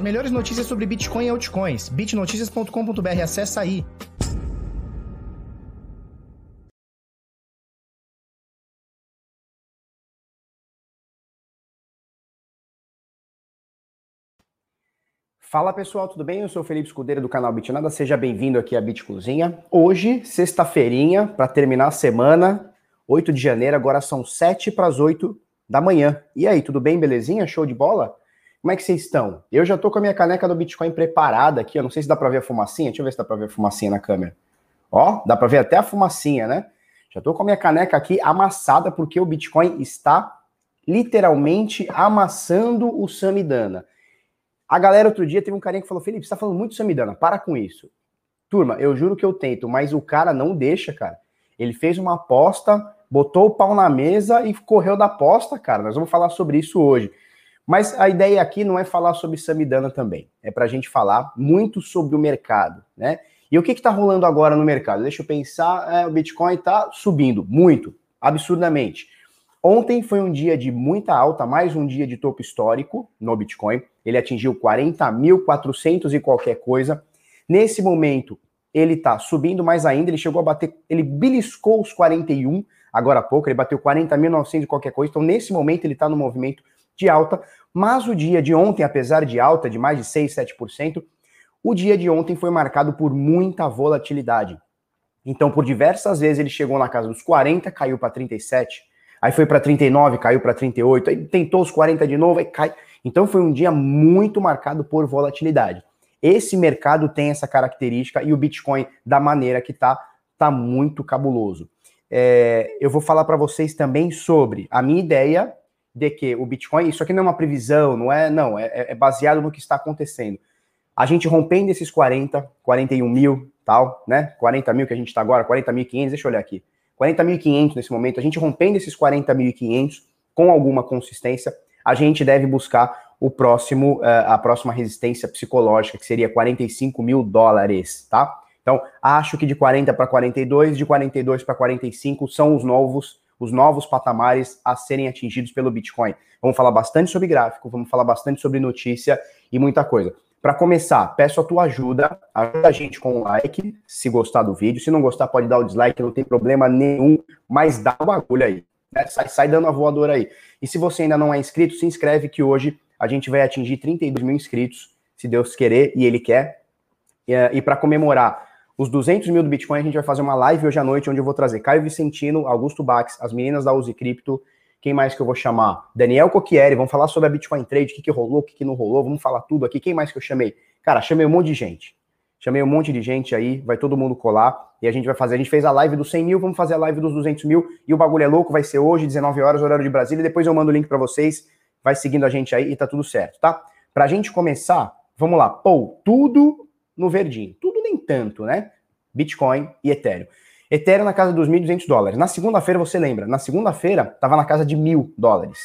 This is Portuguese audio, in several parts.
As melhores notícias sobre Bitcoin e altcoins. bitnoticias.com.br, acessa aí. Fala pessoal, tudo bem? Eu sou o Felipe Escudeiro do canal Bitnada, seja bem-vindo aqui à Bit Cozinha. Hoje, sexta-feirinha, para terminar a semana, 8 de janeiro, agora são 7 para as 8 da manhã. E aí, tudo bem, belezinha? Show de bola? Como é que vocês estão? Eu já tô com a minha caneca do Bitcoin preparada aqui, eu não sei se dá para ver a fumacinha, deixa eu ver se dá para ver a fumacinha na câmera. Ó, dá para ver até a fumacinha, né? Já tô com a minha caneca aqui amassada porque o Bitcoin está literalmente amassando o Samidana. A galera outro dia teve um carinha que falou: Felipe, você tá falando muito Samidana, para com isso. Turma, eu juro que eu tento, mas o cara não deixa, cara. Ele fez uma aposta, botou o pau na mesa e correu da aposta, cara. Nós vamos falar sobre isso hoje. Mas a ideia aqui não é falar sobre Samidana também. É para a gente falar muito sobre o mercado, né? E o que está rolando agora no mercado? Deixa eu pensar. É, o Bitcoin está subindo muito, absurdamente. Ontem foi um dia de muita alta, mais um dia de topo histórico no Bitcoin. Ele atingiu 40.400 e qualquer coisa. Nesse momento, ele está subindo mais ainda. Ele chegou a bater, ele beliscou os 41 agora há pouco. Ele bateu 40.900 e qualquer coisa. Então, nesse momento, ele está no movimento de alta. Mas o dia de ontem, apesar de alta de mais de 6, 7%, o dia de ontem foi marcado por muita volatilidade. Então, por diversas vezes, ele chegou na casa dos 40, caiu para 37 aí foi para 39, caiu para 38, aí tentou os 40 de novo, aí cai. Então foi um dia muito marcado por volatilidade. Esse mercado tem essa característica e o Bitcoin, da maneira que tá, tá muito cabuloso. É, eu vou falar para vocês também sobre a minha ideia de que o Bitcoin, isso aqui não é uma previsão, não é, não, é, é baseado no que está acontecendo. A gente rompendo esses 40, 41 mil, tal, né? 40 mil que a gente está agora, 40.500, deixa eu olhar aqui. 40.500 nesse momento, a gente rompendo esses 40.500 com alguma consistência, a gente deve buscar o próximo, eh, a próxima resistência psicológica, que seria 45 mil dólares, tá? Então, acho que de 40 para 42, de 42 para 45 são os novos, os novos patamares a serem atingidos pelo Bitcoin. Vamos falar bastante sobre gráfico, vamos falar bastante sobre notícia e muita coisa. Para começar, peço a tua ajuda, ajuda a gente com o like, se gostar do vídeo. Se não gostar, pode dar o dislike, não tem problema nenhum, mas dá o bagulho aí. Né? Sai, sai dando a voadora aí. E se você ainda não é inscrito, se inscreve que hoje a gente vai atingir 32 mil inscritos, se Deus querer e Ele quer. E, e para comemorar os 200 mil do Bitcoin, a gente vai fazer uma live hoje à noite, onde eu vou trazer Caio Vicentino, Augusto Bax, as meninas da Uzi Cripto, quem mais que eu vou chamar? Daniel Cocchieri, vamos falar sobre a Bitcoin Trade, o que, que rolou, o que, que não rolou, vamos falar tudo aqui. Quem mais que eu chamei? Cara, chamei um monte de gente. Chamei um monte de gente aí, vai todo mundo colar e a gente vai fazer. A gente fez a live dos 100 mil, vamos fazer a live dos 200 mil e o bagulho é louco, vai ser hoje, 19 horas, horário de Brasília. Depois eu mando o link para vocês, vai seguindo a gente aí e tá tudo certo, tá? Pra gente começar, vamos lá. Pô, tudo no verdinho. Nem tanto, né? Bitcoin e Ethereum. Ethereum na casa dos 1.200 dólares. Na segunda-feira, você lembra? Na segunda-feira, estava na casa de mil dólares.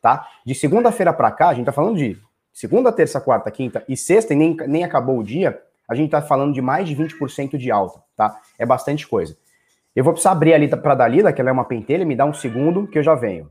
Tá? De segunda-feira para cá, a gente está falando de segunda, terça, quarta, quinta e sexta, e nem, nem acabou o dia, a gente está falando de mais de 20% de alta. Tá? É bastante coisa. Eu vou precisar abrir ali para Dalila, que ela é uma pentelha, me dá um segundo que eu já venho.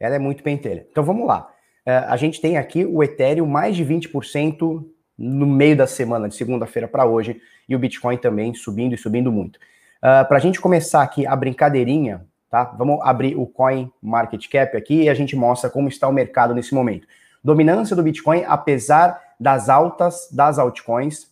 Ela é muito pentelha. Então vamos lá. Uh, a gente tem aqui o Ethereum mais de 20% no meio da semana, de segunda-feira para hoje, e o Bitcoin também subindo e subindo muito. Uh, para a gente começar aqui a brincadeirinha, tá? Vamos abrir o Coin Market Cap aqui e a gente mostra como está o mercado nesse momento. Dominância do Bitcoin, apesar das altas das altcoins,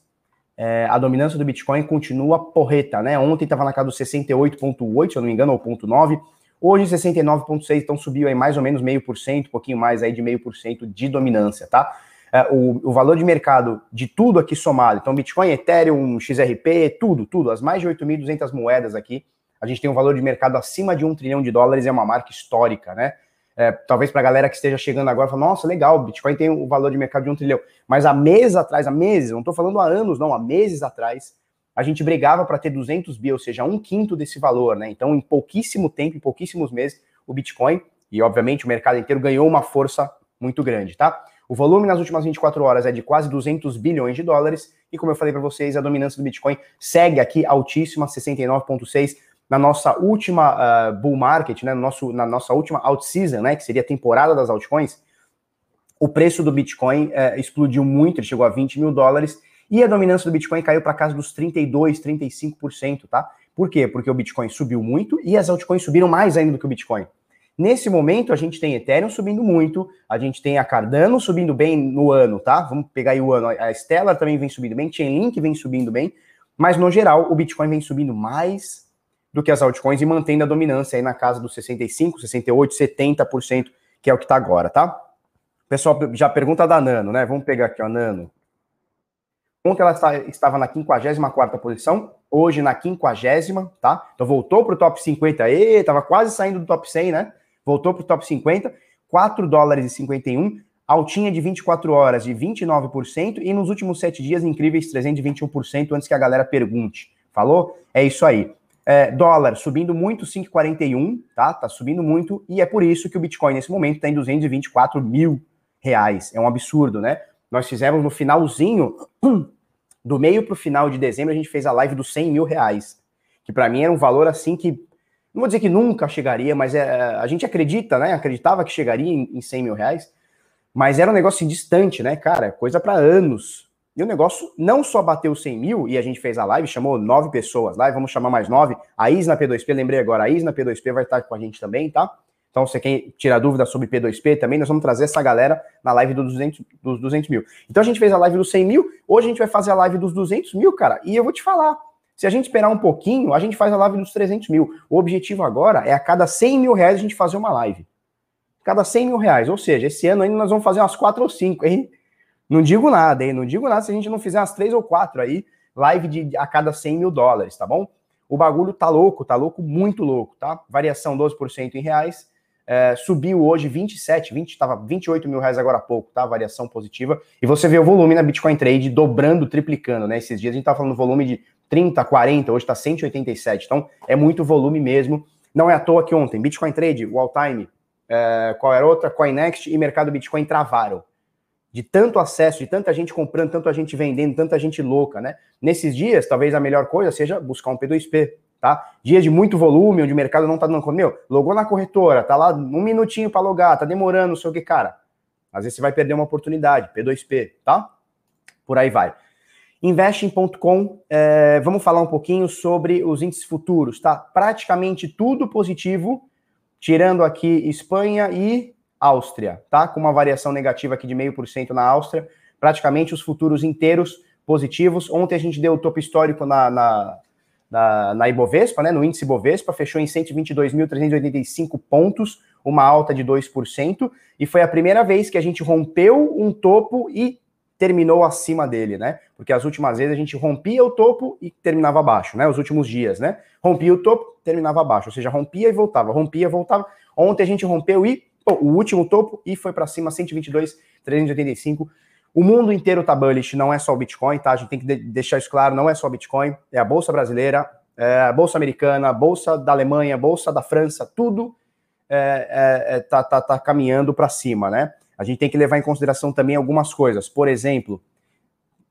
é, a dominância do Bitcoin continua porreta, né? Ontem estava na casa dos 68,8, se eu não me engano, ou 0,9. Hoje 69,6, então subiu aí mais ou menos meio por cento, um pouquinho mais aí de meio por cento de dominância, tá? É, o, o, valor de mercado de tudo aqui somado, então Bitcoin, Ethereum, XRP, tudo, tudo, as mais de 8.200 moedas aqui, a gente tem um valor de mercado acima de um trilhão de dólares, é uma marca histórica, né? É, talvez para a galera que esteja chegando agora, fala, nossa, legal, Bitcoin tem o um valor de mercado de um trilhão. Mas há meses atrás, há meses, não estou falando há anos, não, há meses atrás, a gente brigava para ter 200 bi, ou seja, um quinto desse valor, né? Então, em pouquíssimo tempo, em pouquíssimos meses, o Bitcoin e, obviamente, o mercado inteiro ganhou uma força muito grande, tá? O volume nas últimas 24 horas é de quase 200 bilhões de dólares e, como eu falei para vocês, a dominância do Bitcoin segue aqui altíssima, 69,6 na nossa última uh, bull market, né, no nosso, na nossa última out season, né, que seria a temporada das altcoins, o preço do Bitcoin uh, explodiu muito, ele chegou a 20 mil dólares e a dominância do Bitcoin caiu para casa dos 32, 35%, tá? Por quê? Porque o Bitcoin subiu muito e as altcoins subiram mais ainda do que o Bitcoin. Nesse momento, a gente tem Ethereum subindo muito, a gente tem a Cardano subindo bem no ano, tá? Vamos pegar aí o ano. A Stellar também vem subindo bem, Chainlink vem subindo bem, mas no geral, o Bitcoin vem subindo mais do que as altcoins e mantendo a dominância aí na casa dos 65, 68, 70%, que é o que tá agora, tá? Pessoal já pergunta da Nano, né? Vamos pegar aqui, ó, Nano. Ontem ela estava na 54 posição, hoje na 50, tá? Então voltou para o top 50, aí, tava quase saindo do top 100, né? Voltou para o top 50, 4 dólares e 51, altinha de 24 horas de 29% e nos últimos 7 dias incríveis 321% antes que a galera pergunte. Falou? É isso aí. É, dólar subindo muito, 5,41, tá? Tá subindo muito e é por isso que o Bitcoin nesse momento está em 224 mil reais. É um absurdo, né? Nós fizemos no finalzinho, do meio para o final de dezembro, a gente fez a live dos 100 mil reais, que para mim era um valor assim que não vou dizer que nunca chegaria, mas é, a gente acredita, né? Acreditava que chegaria em, em 100 mil reais, mas era um negócio assim, distante, né, cara? Coisa para anos. E o negócio não só bateu 100 mil, e a gente fez a live, chamou nove pessoas lá, vamos chamar mais nove. A Isna P2P, lembrei agora, a Isna P2P vai estar com a gente também, tá? Então, você quer tirar dúvida sobre P2P também, nós vamos trazer essa galera na live dos 200, dos 200 mil. Então, a gente fez a live dos 100 mil, hoje a gente vai fazer a live dos 200 mil, cara, e eu vou te falar, se a gente esperar um pouquinho, a gente faz a live dos 300 mil. O objetivo agora é a cada 100 mil reais a gente fazer uma live. Cada 100 mil reais. Ou seja, esse ano ainda nós vamos fazer umas 4 ou 5, hein? Não digo nada, hein? Não digo nada se a gente não fizer umas 3 ou 4 aí, live de a cada 100 mil dólares, tá bom? O bagulho tá louco, tá louco, muito louco, tá? Variação 12% em reais. É, subiu hoje 27, 20, estava 28 mil reais agora há pouco, tá? Variação positiva. E você vê o volume na Bitcoin Trade dobrando, triplicando, né? Esses dias a gente tá falando volume de 30, 40, hoje está 187. Então, é muito volume mesmo. Não é à toa que ontem, Bitcoin Trade, Wall Time, é, qual era outra? CoinNext e Mercado Bitcoin travaram. De tanto acesso, de tanta gente comprando, tanta gente vendendo, tanta gente louca, né? Nesses dias, talvez a melhor coisa seja buscar um P2P, tá? Dias de muito volume, onde o mercado não tá dando conta. Meu, logou na corretora, tá lá um minutinho para logar, tá demorando, não sei o que, cara. Às vezes você vai perder uma oportunidade, P2P, tá? Por aí vai. Investing.com, é, vamos falar um pouquinho sobre os índices futuros, tá? Praticamente tudo positivo, tirando aqui Espanha e Áustria, tá? Com uma variação negativa aqui de meio por cento na Áustria, praticamente os futuros inteiros positivos. Ontem a gente deu o topo histórico na, na, na, na Ibovespa, né? No índice Ibovespa, fechou em 122.385 pontos, uma alta de 2%, e foi a primeira vez que a gente rompeu um topo e terminou acima dele, né? Porque as últimas vezes a gente rompia o topo e terminava abaixo, né? Os últimos dias, né? Rompia o topo, terminava abaixo, ou seja, rompia e voltava, rompia, voltava. Ontem a gente rompeu e pô, o último topo e foi para cima 122, 385. O mundo inteiro tá bullish, não é só o Bitcoin, tá? A gente tem que deixar isso claro, não é só o Bitcoin, é a bolsa brasileira, é a bolsa americana, a bolsa da Alemanha, a bolsa da França, tudo é, é, é tá, tá, tá caminhando para cima, né? a gente tem que levar em consideração também algumas coisas. Por exemplo,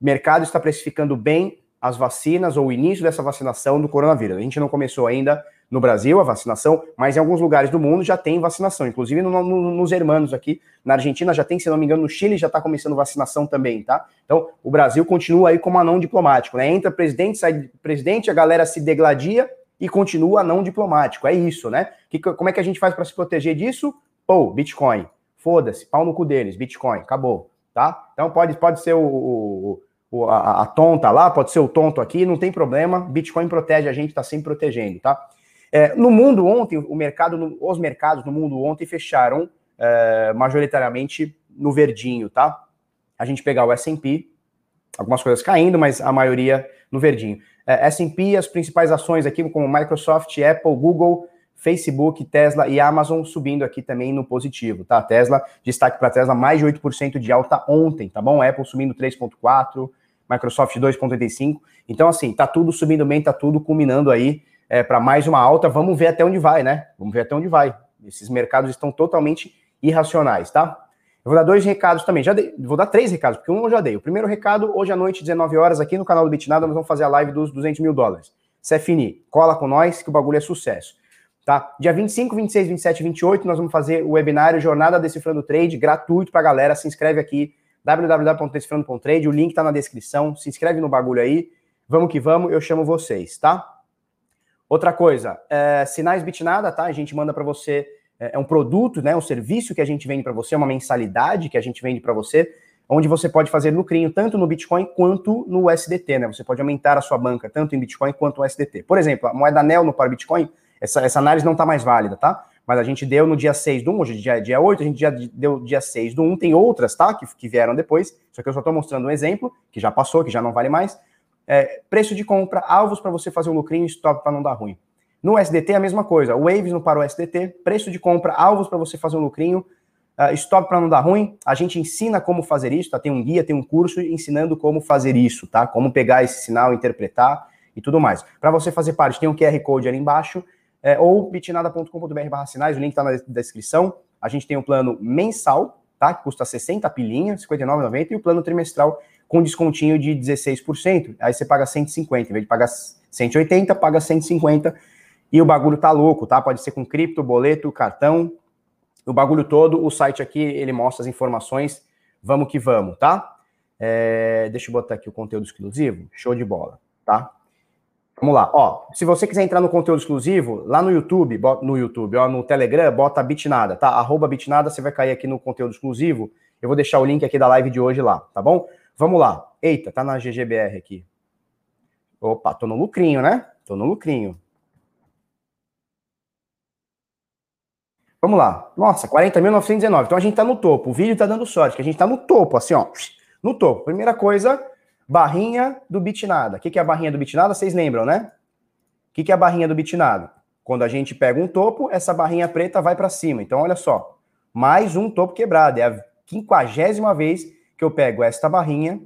o mercado está precificando bem as vacinas ou o início dessa vacinação do coronavírus. A gente não começou ainda no Brasil a vacinação, mas em alguns lugares do mundo já tem vacinação, inclusive no, no, nos hermanos aqui, na Argentina já tem, se não me engano, no Chile já está começando vacinação também, tá? Então, o Brasil continua aí como anão diplomático, né? Entra presidente, sai presidente, a galera se degladia e continua anão diplomático, é isso, né? Que, como é que a gente faz para se proteger disso? Pô, Bitcoin. Foda-se, pau no cu deles, Bitcoin, acabou, tá? Então pode, pode ser o, o a, a, tonta lá, pode ser o tonto aqui, não tem problema, Bitcoin protege a gente, tá sempre protegendo, tá? É, no mundo ontem, o mercado, os mercados no mundo ontem fecharam é, majoritariamente no verdinho, tá? A gente pegar o S&P, algumas coisas caindo, mas a maioria no verdinho. É, S&P, as principais ações aqui, como Microsoft, Apple, Google, Facebook, Tesla e Amazon subindo aqui também no positivo, tá? Tesla, destaque para Tesla, mais de 8% de alta ontem, tá bom? Apple subindo 3,4%, Microsoft 2,85%. Então, assim, tá tudo subindo bem, tá tudo culminando aí é, para mais uma alta. Vamos ver até onde vai, né? Vamos ver até onde vai. Esses mercados estão totalmente irracionais, tá? Eu vou dar dois recados também. Já dei, vou dar três recados, porque um eu já dei. O primeiro recado, hoje à noite, 19 horas, aqui no canal do Bitnada, nós vamos fazer a live dos 200 mil dólares. Cefini, cola com nós que o bagulho é sucesso. Tá? Dia 25, 26, 27 e 28, nós vamos fazer o webinário Jornada Decifrando Trade, gratuito pra galera. Se inscreve aqui, www.decifrando.trade, o link tá na descrição. Se inscreve no bagulho aí. Vamos que vamos, eu chamo vocês, tá? Outra coisa, é, sinais Bitnada, tá? A gente manda para você, é, é, um produto, né? Um serviço que a gente vende para você, uma mensalidade que a gente vende para você, onde você pode fazer lucrinho tanto no Bitcoin quanto no USDT, né? Você pode aumentar a sua banca tanto em Bitcoin quanto no USDT. Por exemplo, a moeda NEL no par Bitcoin, essa, essa análise não está mais válida, tá? Mas a gente deu no dia 6 do 1, hoje dia, dia 8, a gente já deu dia 6 do 1, tem outras, tá? Que, que vieram depois, só que eu só estou mostrando um exemplo, que já passou, que já não vale mais. É, preço de compra, alvos para você fazer um lucrinho stop para não dar ruim. No SDT, a mesma coisa. Waves no para o SDT, preço de compra, alvos para você fazer um lucrinho, uh, stop para não dar ruim. A gente ensina como fazer isso, tá? Tem um guia, tem um curso ensinando como fazer isso, tá? Como pegar esse sinal, interpretar e tudo mais. Para você fazer parte, tem um QR Code ali embaixo, é, ou bitnada.com.br sinais, o link está na descrição. A gente tem um plano mensal, tá? Que custa 60 pilinhas, R$ 59,90, e o plano trimestral com descontinho de 16%. Aí você paga 150, em vez de pagar 180, paga 150 e o bagulho tá louco, tá? Pode ser com cripto, boleto, cartão, o bagulho todo. O site aqui, ele mostra as informações. Vamos que vamos, tá? É, deixa eu botar aqui o conteúdo exclusivo. Show de bola, tá? Vamos lá, ó. Se você quiser entrar no conteúdo exclusivo, lá no YouTube, no YouTube, ó, no Telegram, bota Bitnada, tá? Arroba Bitnada, você vai cair aqui no conteúdo exclusivo. Eu vou deixar o link aqui da live de hoje lá, tá bom? Vamos lá. Eita, tá na GGBR aqui. Opa, tô no lucrinho, né? Tô no lucrinho. Vamos lá. Nossa, 40.919. Então a gente tá no topo. O vídeo tá dando sorte, que a gente tá no topo, assim, ó. No topo. Primeira coisa, barrinha do Bitnada. O que, que é a barrinha do Bitnada? Vocês lembram, né? O que, que é a barrinha do Bitnada? Quando a gente pega um topo, essa barrinha preta vai para cima. Então, olha só. Mais um topo quebrado. É a quinquagésima vez que eu pego esta barrinha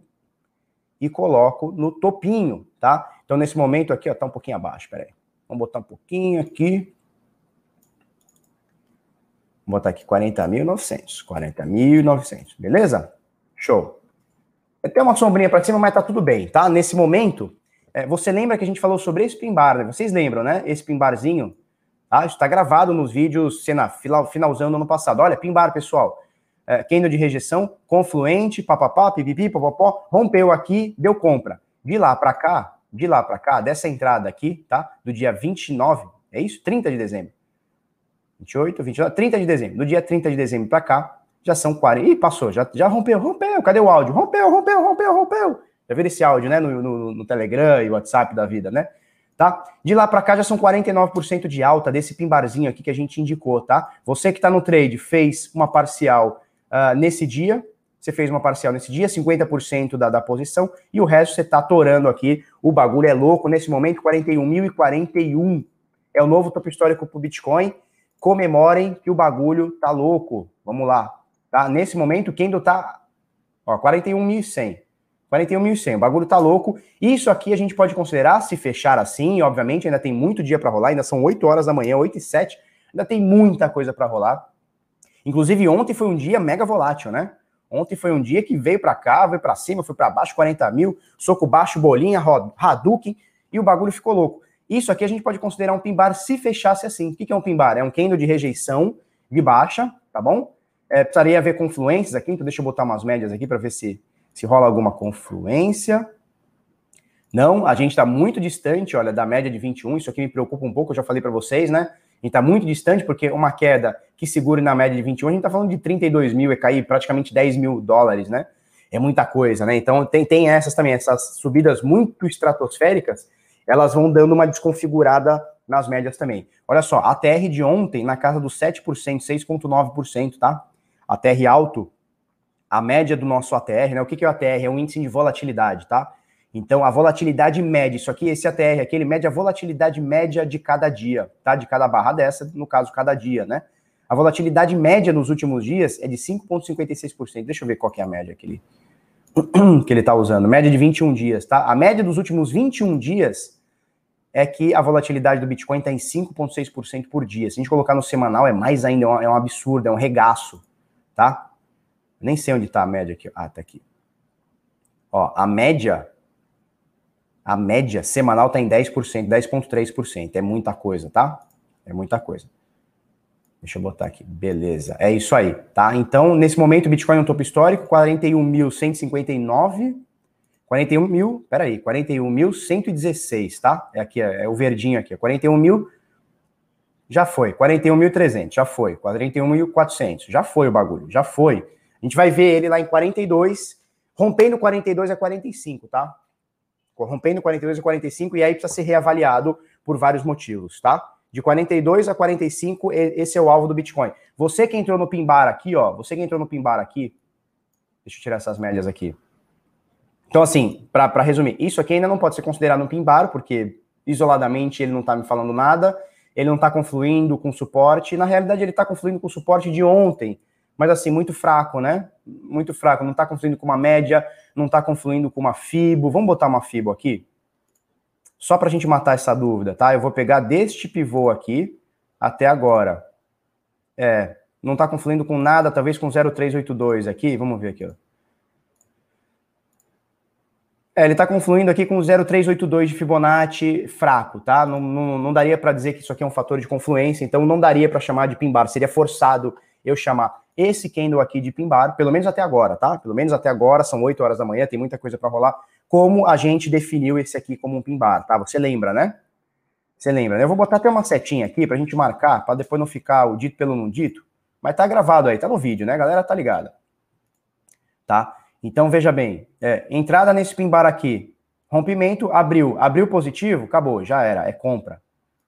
e coloco no topinho, tá? Então, nesse momento aqui, ó, tá um pouquinho abaixo, peraí. Vamos botar um pouquinho aqui. Vou botar aqui 40.900, 40.900, beleza? Show. Tem uma sombrinha para cima, mas tá tudo bem, tá? Nesse momento, é, você lembra que a gente falou sobre esse pimbar, né? Vocês lembram, né? Esse pimbarzinho, tá? Isso tá gravado nos vídeos, cena, final, finalzão do ano passado. Olha, pimbar, pessoal é, candle de rejeição, confluente, papapá, pipipi, papapó, rompeu aqui, deu compra. De lá para cá, de lá para cá, dessa entrada aqui, tá? Do dia 29, é isso? 30 de dezembro. 28, 29, 30 de dezembro. Do dia 30 de dezembro para cá, já são 40. Ih, passou, já, já rompeu, rompeu. Cadê o áudio? Rompeu, rompeu, rompeu, rompeu. Já viram esse áudio, né? No, no, no Telegram e WhatsApp da vida, né? Tá? De lá para cá já são 49% de alta desse pimbarzinho aqui que a gente indicou, tá? Você que está no trade fez uma parcial uh, nesse dia, você fez uma parcial nesse dia, 50% da, da posição, e o resto você está atorando aqui. O bagulho é louco. Nesse momento, 41.041 é o novo topo histórico para o Bitcoin. Comemorem que o bagulho tá louco. Vamos lá. Tá? Nesse momento, quem tá. Ó, 41.100. 41.100. O bagulho tá louco. Isso aqui a gente pode considerar, se fechar assim, obviamente, ainda tem muito dia para rolar, ainda são 8 horas da manhã, 8 e 7. Ainda tem muita coisa para rolar. Inclusive, ontem foi um dia mega volátil, né? Ontem foi um dia que veio para cá, veio para cima, foi para baixo, 40 mil, soco baixo, bolinha, Hadouken, e o bagulho ficou louco. Isso aqui a gente pode considerar um pimbar se fechasse assim. O que é um pimbar? É um candle de rejeição de baixa, tá bom? É, precisaria haver confluências aqui, então deixa eu botar umas médias aqui para ver se, se rola alguma confluência. Não, a gente está muito distante, olha, da média de 21, isso aqui me preocupa um pouco, eu já falei para vocês, né? Gente está muito distante, porque uma queda que segure na média de 21, a gente está falando de 32 mil, é cair praticamente 10 mil dólares, né? É muita coisa, né? Então tem, tem essas também, essas subidas muito estratosféricas, elas vão dando uma desconfigurada nas médias também. Olha só, a TR de ontem, na casa dos 7%, 6,9%, tá? A TR alto, a média do nosso ATR, né? O que, que é o ATR? É um índice de volatilidade, tá? Então, a volatilidade média, isso aqui, esse ATR aqui, ele mede a volatilidade média de cada dia, tá? De cada barra dessa, no caso, cada dia, né? A volatilidade média nos últimos dias é de 5,56%. Deixa eu ver qual que é a média que ele, que ele tá usando. Média de 21 dias, tá? A média dos últimos 21 dias é que a volatilidade do Bitcoin está em 5,6% por dia. Se a gente colocar no semanal, é mais ainda, é um, absurdo, é um regaço, tá? Nem sei onde está a média aqui. Ah, tá aqui. Ó, a média a média semanal está em 10%, 10,3%. É muita coisa, tá? É muita coisa. Deixa eu botar aqui. Beleza. É isso aí, tá? Então, nesse momento, o Bitcoin é um topo histórico, 41.159. 41 mil, peraí, 41.116, tá? É aqui, é, é, o verdinho aqui. 41 mil, já foi. 41.300, já foi. 41.400, já foi o bagulho, já foi. A gente vai ver ele lá em 42, rompendo 42 a 45, tá? Rompendo 42 a 45, e aí precisa ser reavaliado por vários motivos, tá? De 42 a 45, esse é o alvo do Bitcoin. Você que entrou no Pimbar aqui, ó, você que entrou no Pimbar aqui, deixa eu tirar essas médias aqui. Então, assim, para resumir, isso aqui ainda não pode ser considerado um Pimbar, porque isoladamente ele não está me falando nada, ele não está confluindo com suporte, na realidade ele está confluindo com o suporte de ontem, mas assim, muito fraco, né? Muito fraco, não está confluindo com uma média, não está confluindo com uma FIBO. Vamos botar uma FIBO aqui? Só para a gente matar essa dúvida, tá? Eu vou pegar deste pivô aqui até agora. É, não está confluindo com nada, talvez com 0,382 aqui. Vamos ver aqui, ó. É, ele está confluindo aqui com 0,382 de Fibonacci fraco, tá? Não, não, não daria para dizer que isso aqui é um fator de confluência, então não daria para chamar de pin bar. Seria forçado eu chamar esse candle aqui de pimbar, pelo menos até agora, tá? Pelo menos até agora, são 8 horas da manhã, tem muita coisa para rolar. Como a gente definiu esse aqui como um pimbar, tá? Você lembra, né? Você lembra, né? Eu vou botar até uma setinha aqui pra gente marcar, para depois não ficar o dito pelo não dito. Mas tá gravado aí, tá no vídeo, né? A galera tá ligada. Tá? Então veja bem, é, entrada nesse pimbar aqui, rompimento, abriu, abriu positivo, acabou, já era, é compra.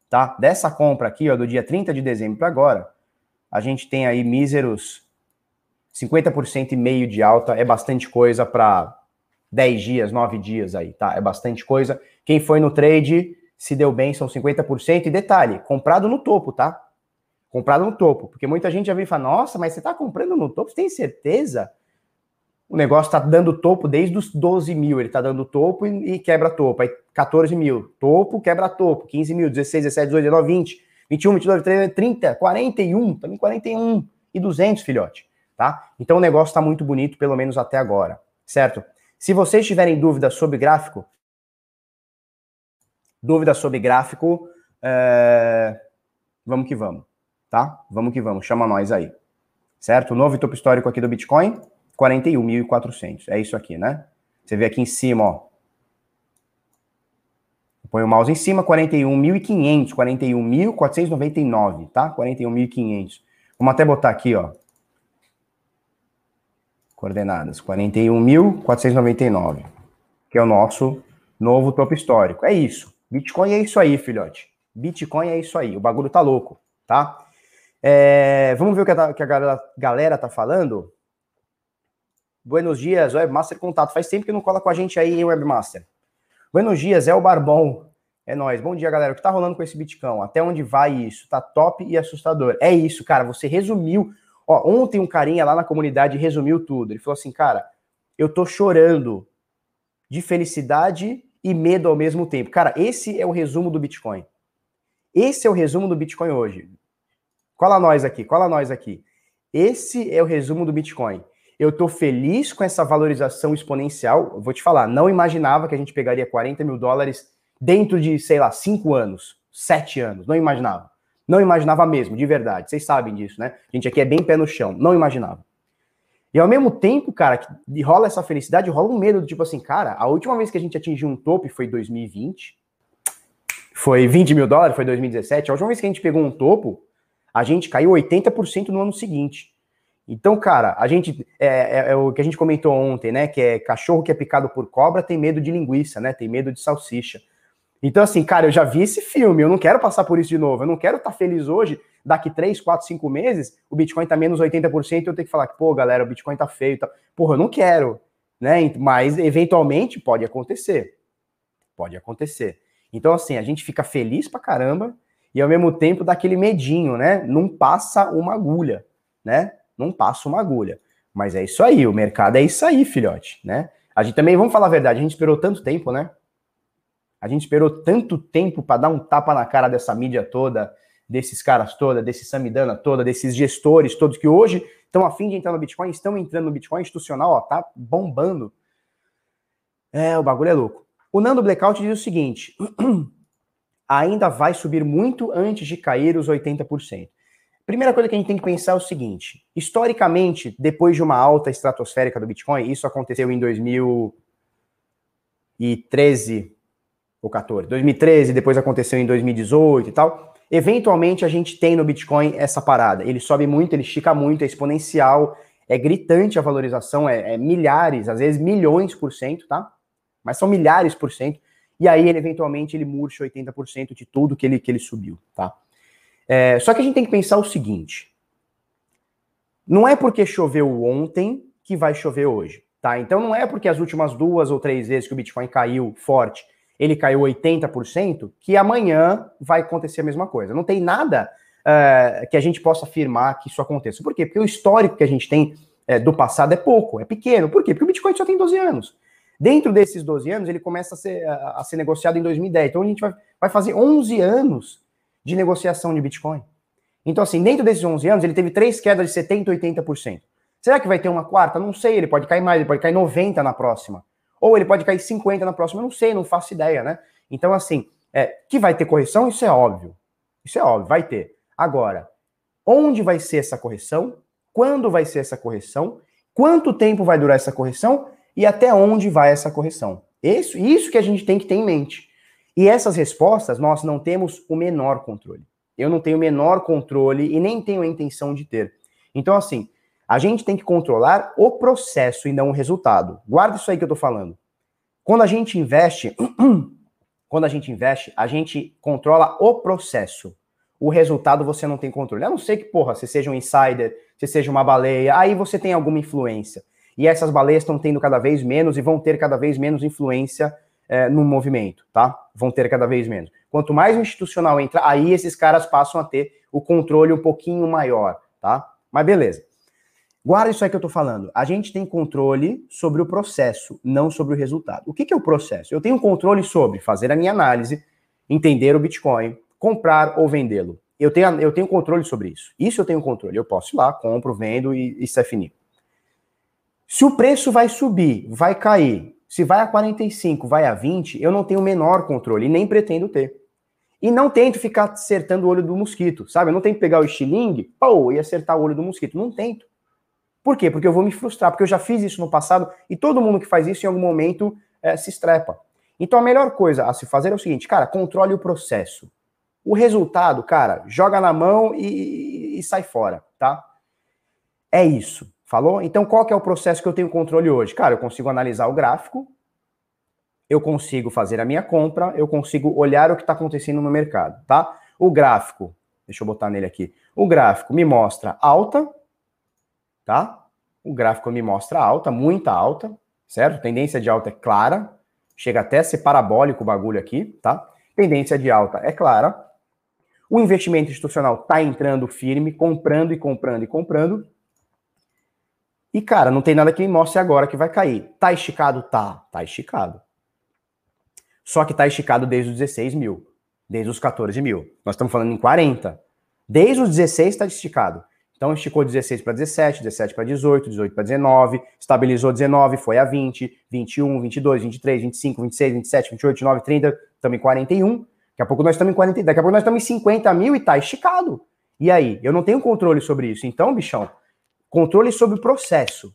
Tá? Dessa compra aqui, ó, do dia 30 de dezembro para agora, a gente tem aí míseros 50% e meio de alta, é bastante coisa para 10 dias, 9 dias aí, tá? É bastante coisa. Quem foi no trade se deu bem, são 50%. E detalhe, comprado no topo, tá? Comprado no topo. Porque muita gente já vem e fala, nossa, mas você tá comprando no topo, você tem certeza? O negócio tá dando topo desde os 12 mil, ele tá dando topo e, e quebra topo. Aí 14 mil, topo, quebra topo. 15 mil, 16, 17, 18, 19, 20. 21, 22, 30, 41, também 41 e 200, filhote, tá? Então o negócio está muito bonito, pelo menos até agora, certo? Se vocês tiverem dúvidas sobre gráfico, dúvidas sobre gráfico, é... vamos que vamos, tá? Vamos que vamos, chama nós aí, certo? O novo topo histórico aqui do Bitcoin, 41.400, é isso aqui, né? Você vê aqui em cima, ó, Põe o mouse em cima, 41.500, 41.499, tá? 41.500. Vamos até botar aqui, ó. Coordenadas, 41.499, que é o nosso novo topo histórico. É isso. Bitcoin é isso aí, filhote. Bitcoin é isso aí. O bagulho tá louco, tá? É, vamos ver o que a, que a galera, tá falando? Buenos dias, Webmaster Contato. Faz tempo que não cola com a gente aí, hein, Webmaster? Buenos dias, é o Barbão. É nóis. Bom dia, galera. O que tá rolando com esse Bitcão? Até onde vai isso? Tá top e assustador. É isso, cara. Você resumiu. Ó, ontem um carinha lá na comunidade resumiu tudo. Ele falou assim, cara, eu tô chorando de felicidade e medo ao mesmo tempo. Cara, esse é o resumo do Bitcoin. Esse é o resumo do Bitcoin hoje. Cola nós aqui, cola nós aqui. Esse é o resumo do Bitcoin. Eu estou feliz com essa valorização exponencial. Eu vou te falar, não imaginava que a gente pegaria 40 mil dólares dentro de, sei lá, 5 anos, 7 anos. Não imaginava. Não imaginava mesmo, de verdade. Vocês sabem disso, né? A gente aqui é bem pé no chão. Não imaginava. E ao mesmo tempo, cara, que rola essa felicidade, rola um medo do tipo assim, cara, a última vez que a gente atingiu um topo foi 2020. Foi 20 mil dólares, foi 2017. A última vez que a gente pegou um topo, a gente caiu 80% no ano seguinte. Então, cara, a gente é, é, é, o que a gente comentou ontem, né? Que é cachorro que é picado por cobra tem medo de linguiça, né? Tem medo de salsicha. Então, assim, cara, eu já vi esse filme, eu não quero passar por isso de novo. Eu não quero estar tá feliz hoje, daqui 3, 4, 5 meses, o Bitcoin tá menos 80% e eu tenho que falar que, pô, galera, o Bitcoin tá feio. Tá... Porra, eu não quero. né? Mas eventualmente pode acontecer. Pode acontecer. Então, assim, a gente fica feliz pra caramba e ao mesmo tempo dá aquele medinho, né? Não passa uma agulha, né? Não passa uma agulha. Mas é isso aí, o mercado é isso aí, filhote, né? A gente também, vamos falar a verdade, a gente esperou tanto tempo, né? A gente esperou tanto tempo para dar um tapa na cara dessa mídia toda, desses caras toda, desse Samidana toda, desses gestores todos que hoje estão afim de entrar no Bitcoin, estão entrando no Bitcoin institucional, ó, tá bombando. É, o bagulho é louco. O Nando Blackout diz o seguinte: ainda vai subir muito antes de cair os 80%. Primeira coisa que a gente tem que pensar é o seguinte: historicamente, depois de uma alta estratosférica do Bitcoin, isso aconteceu em 2013 ou 14, 2013, depois aconteceu em 2018 e tal. Eventualmente a gente tem no Bitcoin essa parada. Ele sobe muito, ele estica muito, é exponencial, é gritante a valorização, é, é milhares, às vezes milhões por cento, tá? Mas são milhares por cento. E aí, ele, eventualmente, ele murcha 80% de tudo que ele, que ele subiu, tá? É, só que a gente tem que pensar o seguinte: não é porque choveu ontem que vai chover hoje, tá? Então não é porque as últimas duas ou três vezes que o Bitcoin caiu forte, ele caiu 80%, que amanhã vai acontecer a mesma coisa. Não tem nada é, que a gente possa afirmar que isso aconteça. Por quê? Porque o histórico que a gente tem é, do passado é pouco, é pequeno. Por quê? Porque o Bitcoin só tem 12 anos. Dentro desses 12 anos, ele começa a ser, a, a ser negociado em 2010. Então a gente vai, vai fazer 11 anos de negociação de Bitcoin. Então, assim, dentro desses 11 anos, ele teve três quedas de 70%, 80%. Será que vai ter uma quarta? Não sei, ele pode cair mais, ele pode cair 90% na próxima. Ou ele pode cair 50% na próxima, não sei, não faço ideia, né? Então, assim, é, que vai ter correção, isso é óbvio. Isso é óbvio, vai ter. Agora, onde vai ser essa correção? Quando vai ser essa correção? Quanto tempo vai durar essa correção? E até onde vai essa correção? Isso, isso que a gente tem que ter em mente. E essas respostas nós não temos o menor controle. Eu não tenho o menor controle e nem tenho a intenção de ter. Então, assim, a gente tem que controlar o processo e não o resultado. Guarda isso aí que eu tô falando. Quando a gente investe, quando a gente investe, a gente controla o processo. O resultado você não tem controle. A não ser que, porra, você seja um insider, você seja uma baleia, aí você tem alguma influência. E essas baleias estão tendo cada vez menos e vão ter cada vez menos influência é, no movimento, tá? Vão ter cada vez menos. Quanto mais o institucional entra, aí esses caras passam a ter o controle um pouquinho maior, tá? Mas beleza. Guarda isso aí que eu tô falando. A gente tem controle sobre o processo, não sobre o resultado. O que, que é o processo? Eu tenho controle sobre fazer a minha análise, entender o Bitcoin, comprar ou vendê-lo. Eu tenho, eu tenho controle sobre isso. Isso eu tenho controle. Eu posso ir lá, compro, vendo e, e definir. Se o preço vai subir, vai cair, se vai a 45, vai a 20, eu não tenho o menor controle e nem pretendo ter. E não tento ficar acertando o olho do mosquito, sabe? Eu não tento pegar o estilingue pô, e acertar o olho do mosquito. Não tento. Por quê? Porque eu vou me frustrar, porque eu já fiz isso no passado e todo mundo que faz isso em algum momento é, se estrepa. Então a melhor coisa a se fazer é o seguinte, cara, controle o processo. O resultado, cara, joga na mão e, e sai fora, tá? É isso. Falou? Então, qual que é o processo que eu tenho controle hoje? Cara, eu consigo analisar o gráfico, eu consigo fazer a minha compra, eu consigo olhar o que está acontecendo no mercado, tá? O gráfico, deixa eu botar nele aqui. O gráfico me mostra alta, tá? O gráfico me mostra alta, muita alta, certo? Tendência de alta é clara, chega até a ser parabólico o bagulho aqui, tá? Tendência de alta é clara. O investimento institucional está entrando firme, comprando e comprando e comprando. E, cara, não tem nada que me mostre agora que vai cair. Tá esticado? Tá. Tá esticado. Só que tá esticado desde os 16 mil. Desde os 14 mil. Nós estamos falando em 40. Desde os 16 está esticado. Então esticou 16 para 17, 17 para 18, 18 para 19, estabilizou 19, foi a 20, 21, 22, 23, 25, 26, 27, 28, 29, 30, estamos em 41. Daqui a pouco nós estamos em 40, daqui a pouco nós estamos em 50 mil e tá esticado. E aí? Eu não tenho controle sobre isso. Então, bichão, Controle sobre o processo,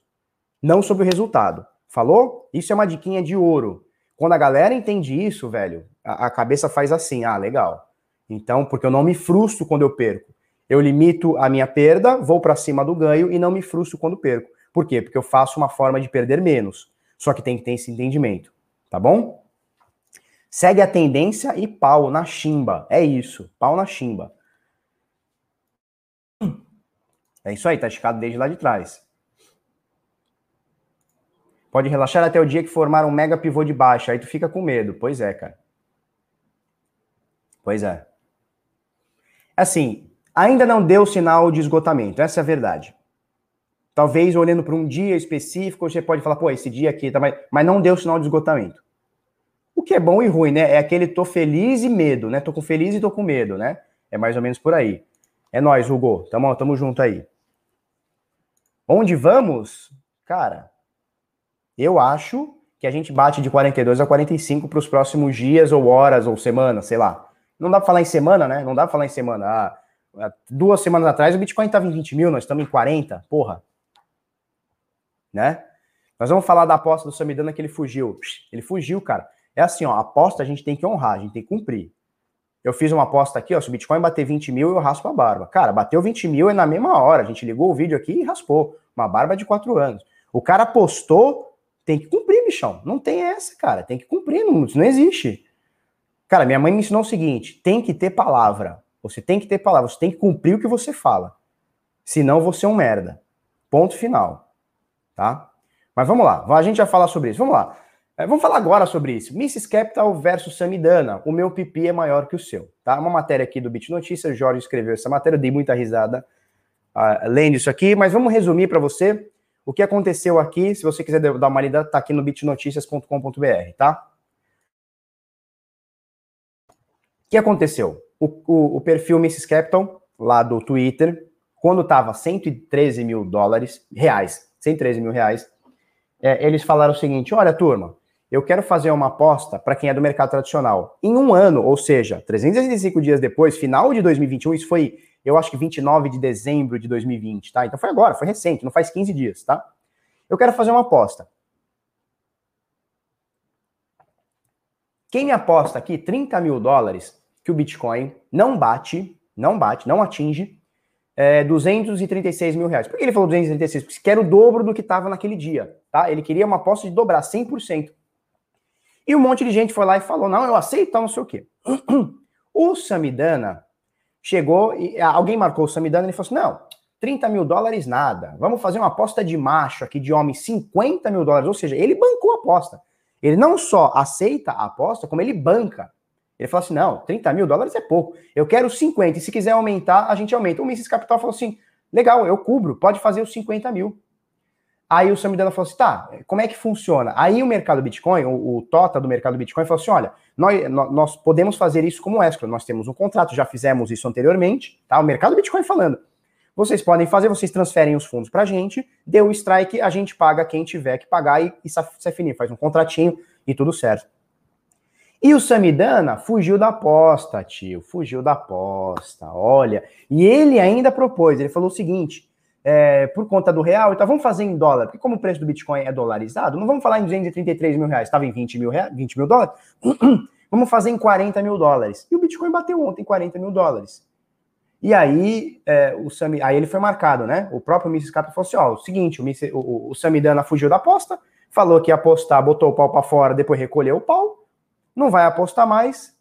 não sobre o resultado. Falou? Isso é uma diquinha de ouro. Quando a galera entende isso, velho, a, a cabeça faz assim: ah, legal. Então, porque eu não me frustro quando eu perco. Eu limito a minha perda, vou para cima do ganho e não me frustro quando perco. Por quê? Porque eu faço uma forma de perder menos. Só que tem que ter esse entendimento. Tá bom? Segue a tendência e pau na chimba. É isso, pau na chimba. É isso aí, tá esticado desde lá de trás. Pode relaxar até o dia que formar um mega pivô de baixa. Aí tu fica com medo. Pois é, cara. Pois é. Assim, ainda não deu sinal de esgotamento. Essa é a verdade. Talvez olhando para um dia específico, você pode falar, pô, esse dia aqui, tá, mas, mas não deu sinal de esgotamento. O que é bom e ruim, né? É aquele tô feliz e medo, né? Tô com feliz e tô com medo, né? É mais ou menos por aí. É nós, Hugo. Tamo, tamo junto aí. Onde vamos? Cara, eu acho que a gente bate de 42 a 45 para os próximos dias ou horas ou semanas, sei lá. Não dá para falar em semana, né? Não dá para falar em semana. Ah, duas semanas atrás o Bitcoin estava em 20 mil, nós estamos em 40. Porra, né? Nós vamos falar da aposta do Samidana que ele fugiu. Ele fugiu, cara. É assim, ó, a aposta a gente tem que honrar, a gente tem que cumprir. Eu fiz uma aposta aqui, ó, se o Bitcoin bater 20 mil, eu raspo a barba. Cara, bateu 20 mil é na mesma hora. A gente ligou o vídeo aqui e raspou. Uma barba de 4 anos. O cara apostou, tem que cumprir, bichão. Não tem essa, cara. Tem que cumprir, não, não existe. Cara, minha mãe me ensinou o seguinte: tem que ter palavra. Você tem que ter palavra, você tem que cumprir o que você fala. Senão você é um merda. Ponto final tá? Mas vamos lá, a gente vai falar sobre isso. Vamos lá. É, vamos falar agora sobre isso. Mrs. Capital versus Samidana. O meu pipi é maior que o seu, tá? Uma matéria aqui do Bit Notícias. Jorge escreveu essa matéria, eu dei muita risada uh, lendo isso aqui, mas vamos resumir para você o que aconteceu aqui. Se você quiser dar uma lida, tá aqui no bitnoticias.com.br, tá? O que aconteceu? O, o, o perfil Mrs. Capital, lá do Twitter, quando estava 113 mil dólares, reais, 113 mil reais, é, eles falaram o seguinte: olha, turma, eu quero fazer uma aposta para quem é do mercado tradicional. Em um ano, ou seja, 365 dias depois, final de 2021, isso foi, eu acho que 29 de dezembro de 2020, tá? Então foi agora, foi recente, não faz 15 dias, tá? Eu quero fazer uma aposta. Quem me aposta aqui 30 mil dólares que o Bitcoin não bate, não bate, não atinge é, 236 mil reais. Por que ele falou 236? Porque quer o dobro do que estava naquele dia, tá? Ele queria uma aposta de dobrar 100%. E um monte de gente foi lá e falou, não, eu aceito, não sei o quê. O Samidana chegou, e alguém marcou o Samidana e falou assim, não, 30 mil dólares nada, vamos fazer uma aposta de macho aqui, de homem, 50 mil dólares, ou seja, ele bancou a aposta. Ele não só aceita a aposta, como ele banca. Ele falou assim: não, 30 mil dólares é pouco. Eu quero 50. E se quiser aumentar, a gente aumenta. O Mrs. Capital falou assim: legal, eu cubro, pode fazer os 50 mil. Aí o Samidana falou assim: tá, como é que funciona? Aí o mercado Bitcoin, o, o Tota do mercado Bitcoin, falou assim: olha, nós, nós podemos fazer isso como escrow. Nós temos um contrato, já fizemos isso anteriormente, tá? O mercado Bitcoin falando. Vocês podem fazer, vocês transferem os fundos para a gente, deu o strike, a gente paga quem tiver que pagar e, se finir, faz um contratinho e tudo certo. E o Samidana fugiu da aposta, tio, fugiu da aposta, olha. E ele ainda propôs, ele falou o seguinte, é, por conta do real, então vamos fazer em dólar, porque como o preço do Bitcoin é dolarizado, não vamos falar em 233 mil reais, estava em 20 mil, reais, 20 mil dólares, vamos fazer em 40 mil dólares. E o Bitcoin bateu ontem 40 mil dólares. E aí, é, o Sami, aí ele foi marcado, né? O próprio Mrs. Capital falou assim: ó, o seguinte, o, o, o Samidana fugiu da aposta, falou que ia apostar, botou o pau para fora, depois recolheu o pau, não vai apostar mais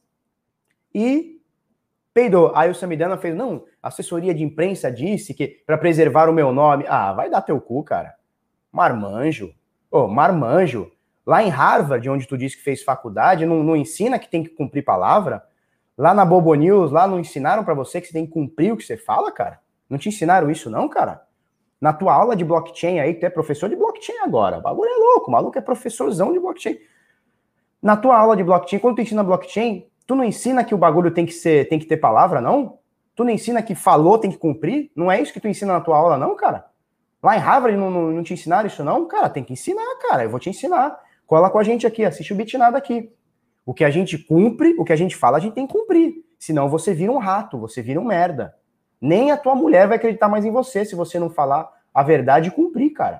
e peidou. Aí o Samidana fez, não, assessoria de imprensa disse que para preservar o meu nome. Ah, vai dar teu cu, cara. Marmanjo. Ô, oh, marmanjo. Lá em Harvard, onde tu disse que fez faculdade, não, não ensina que tem que cumprir palavra? Lá na Bobo News, lá não ensinaram para você que você tem que cumprir o que você fala, cara? Não te ensinaram isso, não, cara? Na tua aula de blockchain aí, tu é professor de blockchain agora. O bagulho é louco, o maluco é professorzão de blockchain. Na tua aula de blockchain, quando tu ensina blockchain, tu não ensina que o bagulho tem que ser, tem que ter palavra, não? Tu não ensina que falou tem que cumprir? Não é isso que tu ensina na tua aula, não, cara? Lá em Harvard não, não, não te ensinaram isso, não? Cara, tem que ensinar, cara. Eu vou te ensinar. Cola com a gente aqui, assiste o Bitnada aqui. O que a gente cumpre, o que a gente fala, a gente tem que cumprir. Senão você vira um rato, você vira um merda. Nem a tua mulher vai acreditar mais em você se você não falar a verdade e cumprir, cara.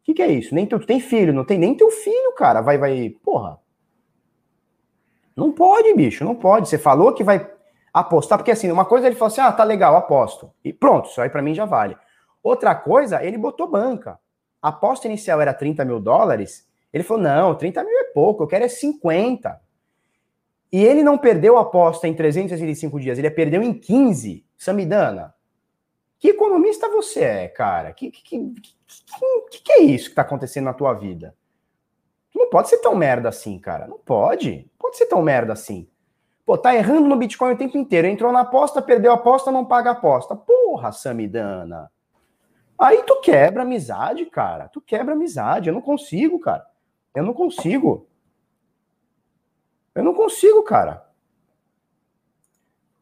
O que, que é isso? Nem tu, tu tem filho, não tem nem teu filho, cara. Vai, vai. Porra. Não pode, bicho, não pode. Você falou que vai apostar, porque assim, uma coisa ele falou assim: ah, tá legal, aposto. E pronto, isso aí para mim já vale. Outra coisa, ele botou banca. A aposta inicial era 30 mil dólares. Ele falou: não, 30 mil é pouco, eu quero é 50. E ele não perdeu a aposta em 365 dias, ele perdeu em 15. Samidana, que economista você é, cara? Que, que, que, que, que é isso que está acontecendo na tua vida? Não pode ser tão merda assim, cara. Não pode. Pode ser tão merda assim. Pô, tá errando no Bitcoin o tempo inteiro. Entrou na aposta, perdeu a aposta, não paga a aposta. Porra, Samidana. Aí tu quebra amizade, cara. Tu quebra amizade. Eu não consigo, cara. Eu não consigo. Eu não consigo, cara.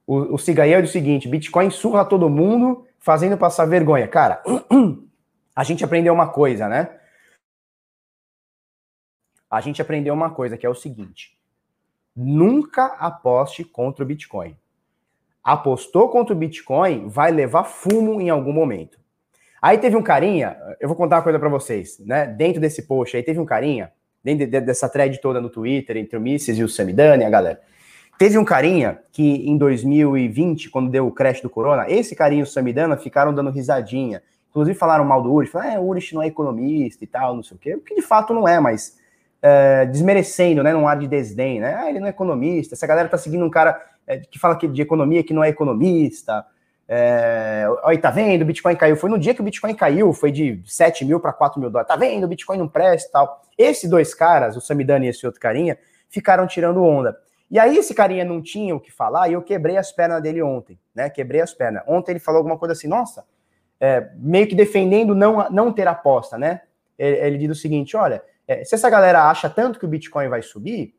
O, o diz o seguinte: Bitcoin surra todo mundo, fazendo passar vergonha. Cara, a gente aprendeu uma coisa, né? A gente aprendeu uma coisa que é o seguinte: nunca aposte contra o Bitcoin. Apostou contra o Bitcoin, vai levar fumo em algum momento. Aí teve um carinha, eu vou contar uma coisa para vocês, né? Dentro desse post aí teve um carinha, dentro dessa thread toda no Twitter, entre o Mises e o Samidani, a galera. Teve um carinha que em 2020, quando deu o crash do corona, esse carinha e o Samidana ficaram dando risadinha. Inclusive falaram mal do Urich, falaram, é, o Urich não é economista e tal, não sei o quê, o que de fato não é, mas é, desmerecendo, né, num ar de desdém, né, ah, ele não é economista, essa galera tá seguindo um cara é, que fala que, de economia que não é economista, é, aí tá vendo, o Bitcoin caiu, foi no dia que o Bitcoin caiu, foi de 7 mil para 4 mil dólares, tá vendo, o Bitcoin não presta tal. Esses dois caras, o Samidani e esse outro carinha, ficaram tirando onda. E aí esse carinha não tinha o que falar e eu quebrei as pernas dele ontem, né? Quebrei as pernas. Ontem ele falou alguma coisa assim, nossa, é, meio que defendendo não, não ter aposta, né? Ele, ele diz o seguinte, olha, é, se essa galera acha tanto que o Bitcoin vai subir,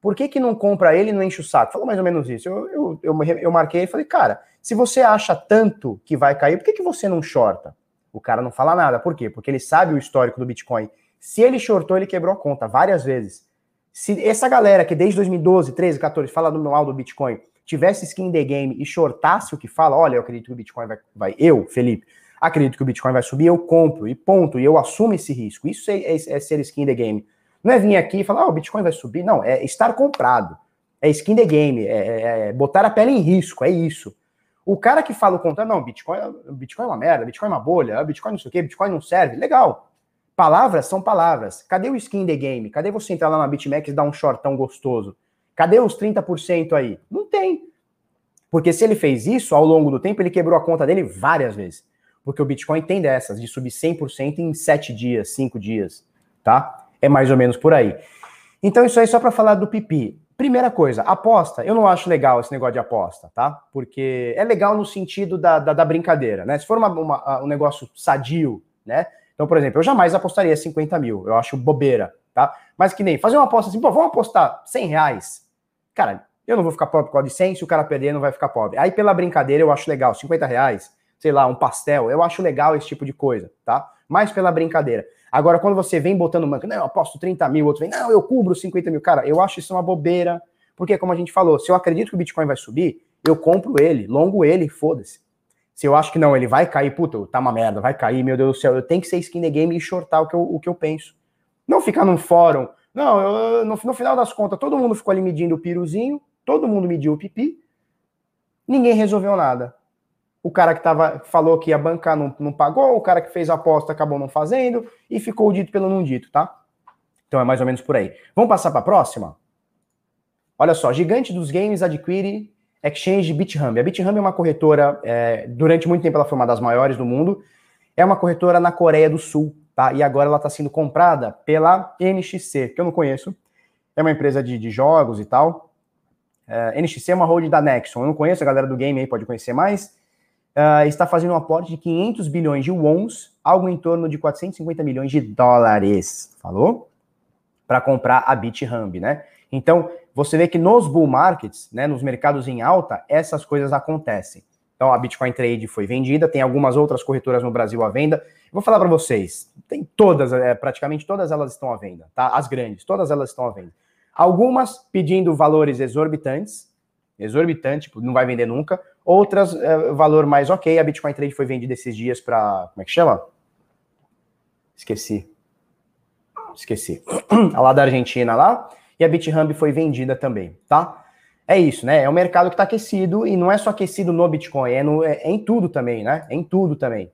por que que não compra ele e não enche o saco? Falou mais ou menos isso. Eu, eu, eu, eu marquei e falei, cara, se você acha tanto que vai cair, por que, que você não shorta? O cara não fala nada. Por quê? Porque ele sabe o histórico do Bitcoin. Se ele shortou, ele quebrou a conta várias vezes. Se essa galera que desde 2012, 13, 14 fala do mal do Bitcoin, tivesse skin the game e shortasse o que fala, olha, eu acredito que o Bitcoin vai, vai eu, Felipe, acredito que o Bitcoin vai subir, eu compro e ponto, e eu assumo esse risco. Isso é, é, é ser skin the game. Não é vir aqui e falar, oh, o Bitcoin vai subir. Não, é estar comprado. É skin the game, é, é, é botar a pele em risco, é isso. O cara que fala o contrário, não, Bitcoin, Bitcoin é uma merda, Bitcoin é uma bolha, Bitcoin não sei o quê, Bitcoin não serve, legal. Palavras são palavras. Cadê o skin the game? Cadê você entrar lá na BitMEX e dar um shortão gostoso? Cadê os 30% aí? Não tem. Porque se ele fez isso, ao longo do tempo, ele quebrou a conta dele várias vezes. Porque o Bitcoin tem dessas, de subir 100% em 7 dias, 5 dias, tá? É mais ou menos por aí. Então, isso aí só para falar do pipi. Primeira coisa, aposta. Eu não acho legal esse negócio de aposta, tá? Porque é legal no sentido da, da, da brincadeira, né? Se for uma, uma, um negócio sadio, né? Então, por exemplo, eu jamais apostaria 50 mil, eu acho bobeira, tá? Mas que nem fazer uma aposta assim, pô, vamos apostar 100 reais. Cara, eu não vou ficar pobre por causa de 100, se o cara perder, não vai ficar pobre. Aí, pela brincadeira, eu acho legal, 50 reais, sei lá, um pastel, eu acho legal esse tipo de coisa, tá? Mais pela brincadeira. Agora, quando você vem botando manca, não, eu aposto 30 mil, outro vem, não, eu cubro 50 mil. Cara, eu acho isso uma bobeira, porque, como a gente falou, se eu acredito que o Bitcoin vai subir, eu compro ele, longo ele, foda-se. Se eu acho que não, ele vai cair, puta, tá uma merda, vai cair, meu Deus do céu, eu tenho que ser skin the game e shortar o que eu, o que eu penso. Não ficar num fórum. Não, eu, no, no final das contas, todo mundo ficou ali medindo o piruzinho, todo mundo mediu o pipi, ninguém resolveu nada. O cara que tava, falou que ia bancar não, não pagou, o cara que fez a aposta acabou não fazendo, e ficou dito pelo não dito, tá? Então é mais ou menos por aí. Vamos passar para a próxima? Olha só, gigante dos games adquire exchange BitHub. A BitHub é uma corretora, é, durante muito tempo ela foi uma das maiores do mundo, é uma corretora na Coreia do Sul, tá? E agora ela está sendo comprada pela NXC, que eu não conheço, é uma empresa de, de jogos e tal. É, NXC é uma holding da Nexon, eu não conheço, a galera do game aí pode conhecer mais. É, está fazendo um aporte de 500 bilhões de wons, algo em torno de 450 milhões de dólares, falou? Para comprar a BitHub, né? Então, você vê que nos bull markets, né, nos mercados em alta, essas coisas acontecem. Então, a Bitcoin Trade foi vendida, tem algumas outras corretoras no Brasil à venda. Vou falar para vocês, tem todas, é, praticamente todas elas estão à venda, tá? As grandes, todas elas estão à venda. Algumas pedindo valores exorbitantes, exorbitante, tipo, não vai vender nunca. Outras, é, valor mais ok. A Bitcoin Trade foi vendida esses dias para, como é que chama? Esqueci. Esqueci. a lá da Argentina lá e a BitHub foi vendida também, tá? É isso, né? É um mercado que está aquecido e não é só aquecido no Bitcoin, é, no, é, é, em tudo também, né? É em tudo também.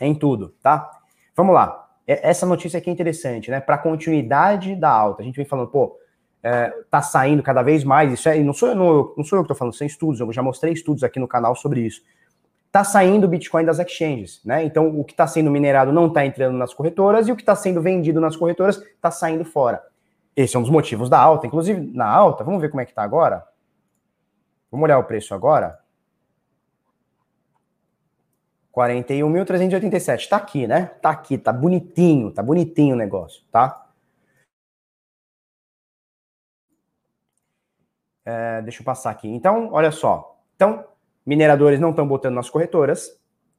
É em tudo, tá? Vamos lá. Essa notícia aqui é interessante, né? Para continuidade da alta. A gente vem falando, pô, é, tá saindo cada vez mais. Isso é, não sou, não, não sou eu que estou falando, são estudos. Eu já mostrei estudos aqui no canal sobre isso. está saindo Bitcoin das exchanges, né? Então, o que está sendo minerado não está entrando nas corretoras e o que está sendo vendido nas corretoras está saindo fora. Esse é um dos motivos da alta. Inclusive, na alta, vamos ver como é que está agora? Vamos olhar o preço agora. 41.387. Tá aqui, né? Tá aqui, tá bonitinho, tá bonitinho o negócio, tá? É, deixa eu passar aqui. Então, olha só. Então, mineradores não estão botando nas corretoras.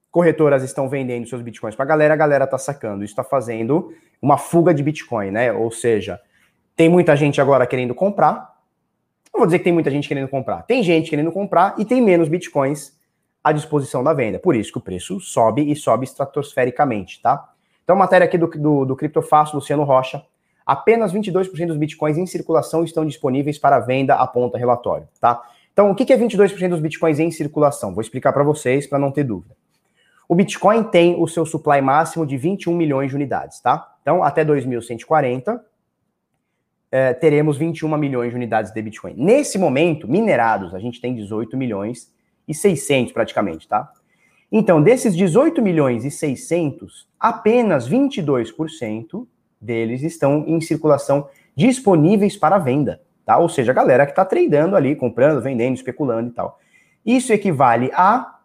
Corretoras estão vendendo seus bitcoins para a galera, a galera tá sacando. Isso está fazendo uma fuga de bitcoin, né? Ou seja, tem muita gente agora querendo comprar. Não vou dizer que tem muita gente querendo comprar. Tem gente querendo comprar e tem menos bitcoins à disposição da venda. Por isso que o preço sobe e sobe estratosfericamente, tá? Então, matéria aqui do, do, do Criptofácil, Luciano Rocha. Apenas 22% dos bitcoins em circulação estão disponíveis para venda, aponta relatório, tá? Então, o que é 22% dos bitcoins em circulação? Vou explicar para vocês para não ter dúvida. O Bitcoin tem o seu supply máximo de 21 milhões de unidades, tá? Então, até 2140, é, teremos 21 milhões de unidades de Bitcoin. Nesse momento, minerados, a gente tem 18 milhões e 600 praticamente, tá? Então, desses 18 milhões e 600, apenas 22% deles estão em circulação disponíveis para venda, tá? Ou seja, a galera que está tradando ali, comprando, vendendo, especulando e tal. Isso equivale a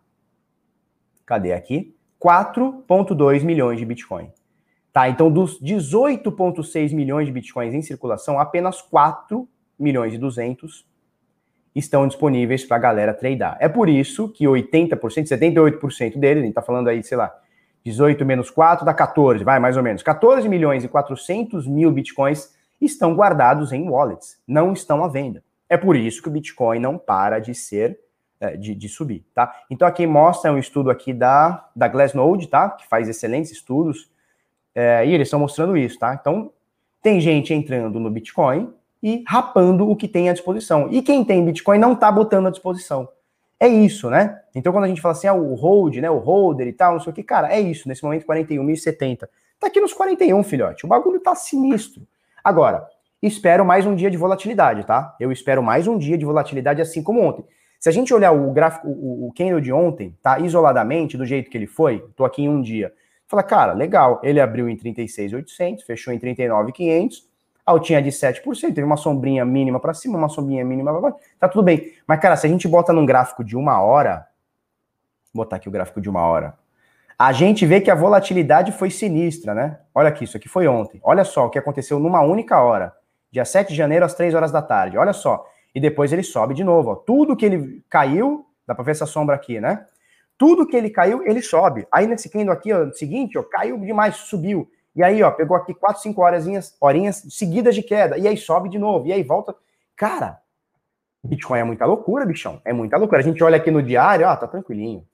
cadê aqui? 4.2 milhões de Bitcoin. Tá? Então, dos 18.6 milhões de Bitcoins em circulação, apenas 4 milhões e 200 estão disponíveis para a galera tradar. É por isso que 80%, 78% deles, a gente está falando aí, sei lá, 18 menos 4 dá 14, vai mais ou menos. 14 milhões e 400 mil bitcoins estão guardados em wallets, não estão à venda. É por isso que o Bitcoin não para de ser, é, de, de subir, tá? Então aqui mostra um estudo aqui da, da Glassnode, tá? Que faz excelentes estudos, é, e eles estão mostrando isso, tá? Então tem gente entrando no Bitcoin, e rapando o que tem à disposição. E quem tem Bitcoin não está botando à disposição. É isso, né? Então, quando a gente fala assim, ah, o hold, né, o holder e tal, não sei o que, cara, é isso, nesse momento 41.070. Tá aqui nos 41, filhote. O bagulho tá sinistro. Agora, espero mais um dia de volatilidade, tá? Eu espero mais um dia de volatilidade assim como ontem. Se a gente olhar o gráfico, o, o candle de ontem, tá? Isoladamente, do jeito que ele foi, tô aqui em um dia. Fala, cara, legal, ele abriu em 36.800, fechou em 39.500, altinha de 7%, teve uma sombrinha mínima para cima, uma sombrinha mínima para baixo, tá tudo bem. Mas, cara, se a gente bota num gráfico de uma hora, vou botar aqui o gráfico de uma hora, a gente vê que a volatilidade foi sinistra, né? Olha aqui, isso aqui foi ontem. Olha só o que aconteceu numa única hora, dia 7 de janeiro às 3 horas da tarde. Olha só. E depois ele sobe de novo, ó. Tudo que ele caiu, dá para ver essa sombra aqui, né? Tudo que ele caiu, ele sobe. Aí nesse candle aqui, ó, seguinte, ó, caiu demais, subiu. E aí, ó, pegou aqui 4, 5 horinhas, horinhas seguidas de queda. E aí sobe de novo. E aí volta. Cara, Bitcoin é muita loucura, bichão. É muita loucura. A gente olha aqui no diário, ó, tá tranquilinho.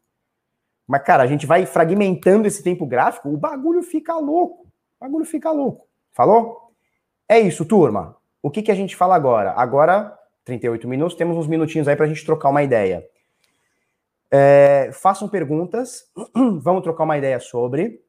Mas, cara, a gente vai fragmentando esse tempo gráfico, o bagulho fica louco. O bagulho fica louco. Falou? É isso, turma. O que, que a gente fala agora? Agora, 38 minutos, temos uns minutinhos aí pra gente trocar uma ideia. É, façam perguntas, vamos trocar uma ideia sobre.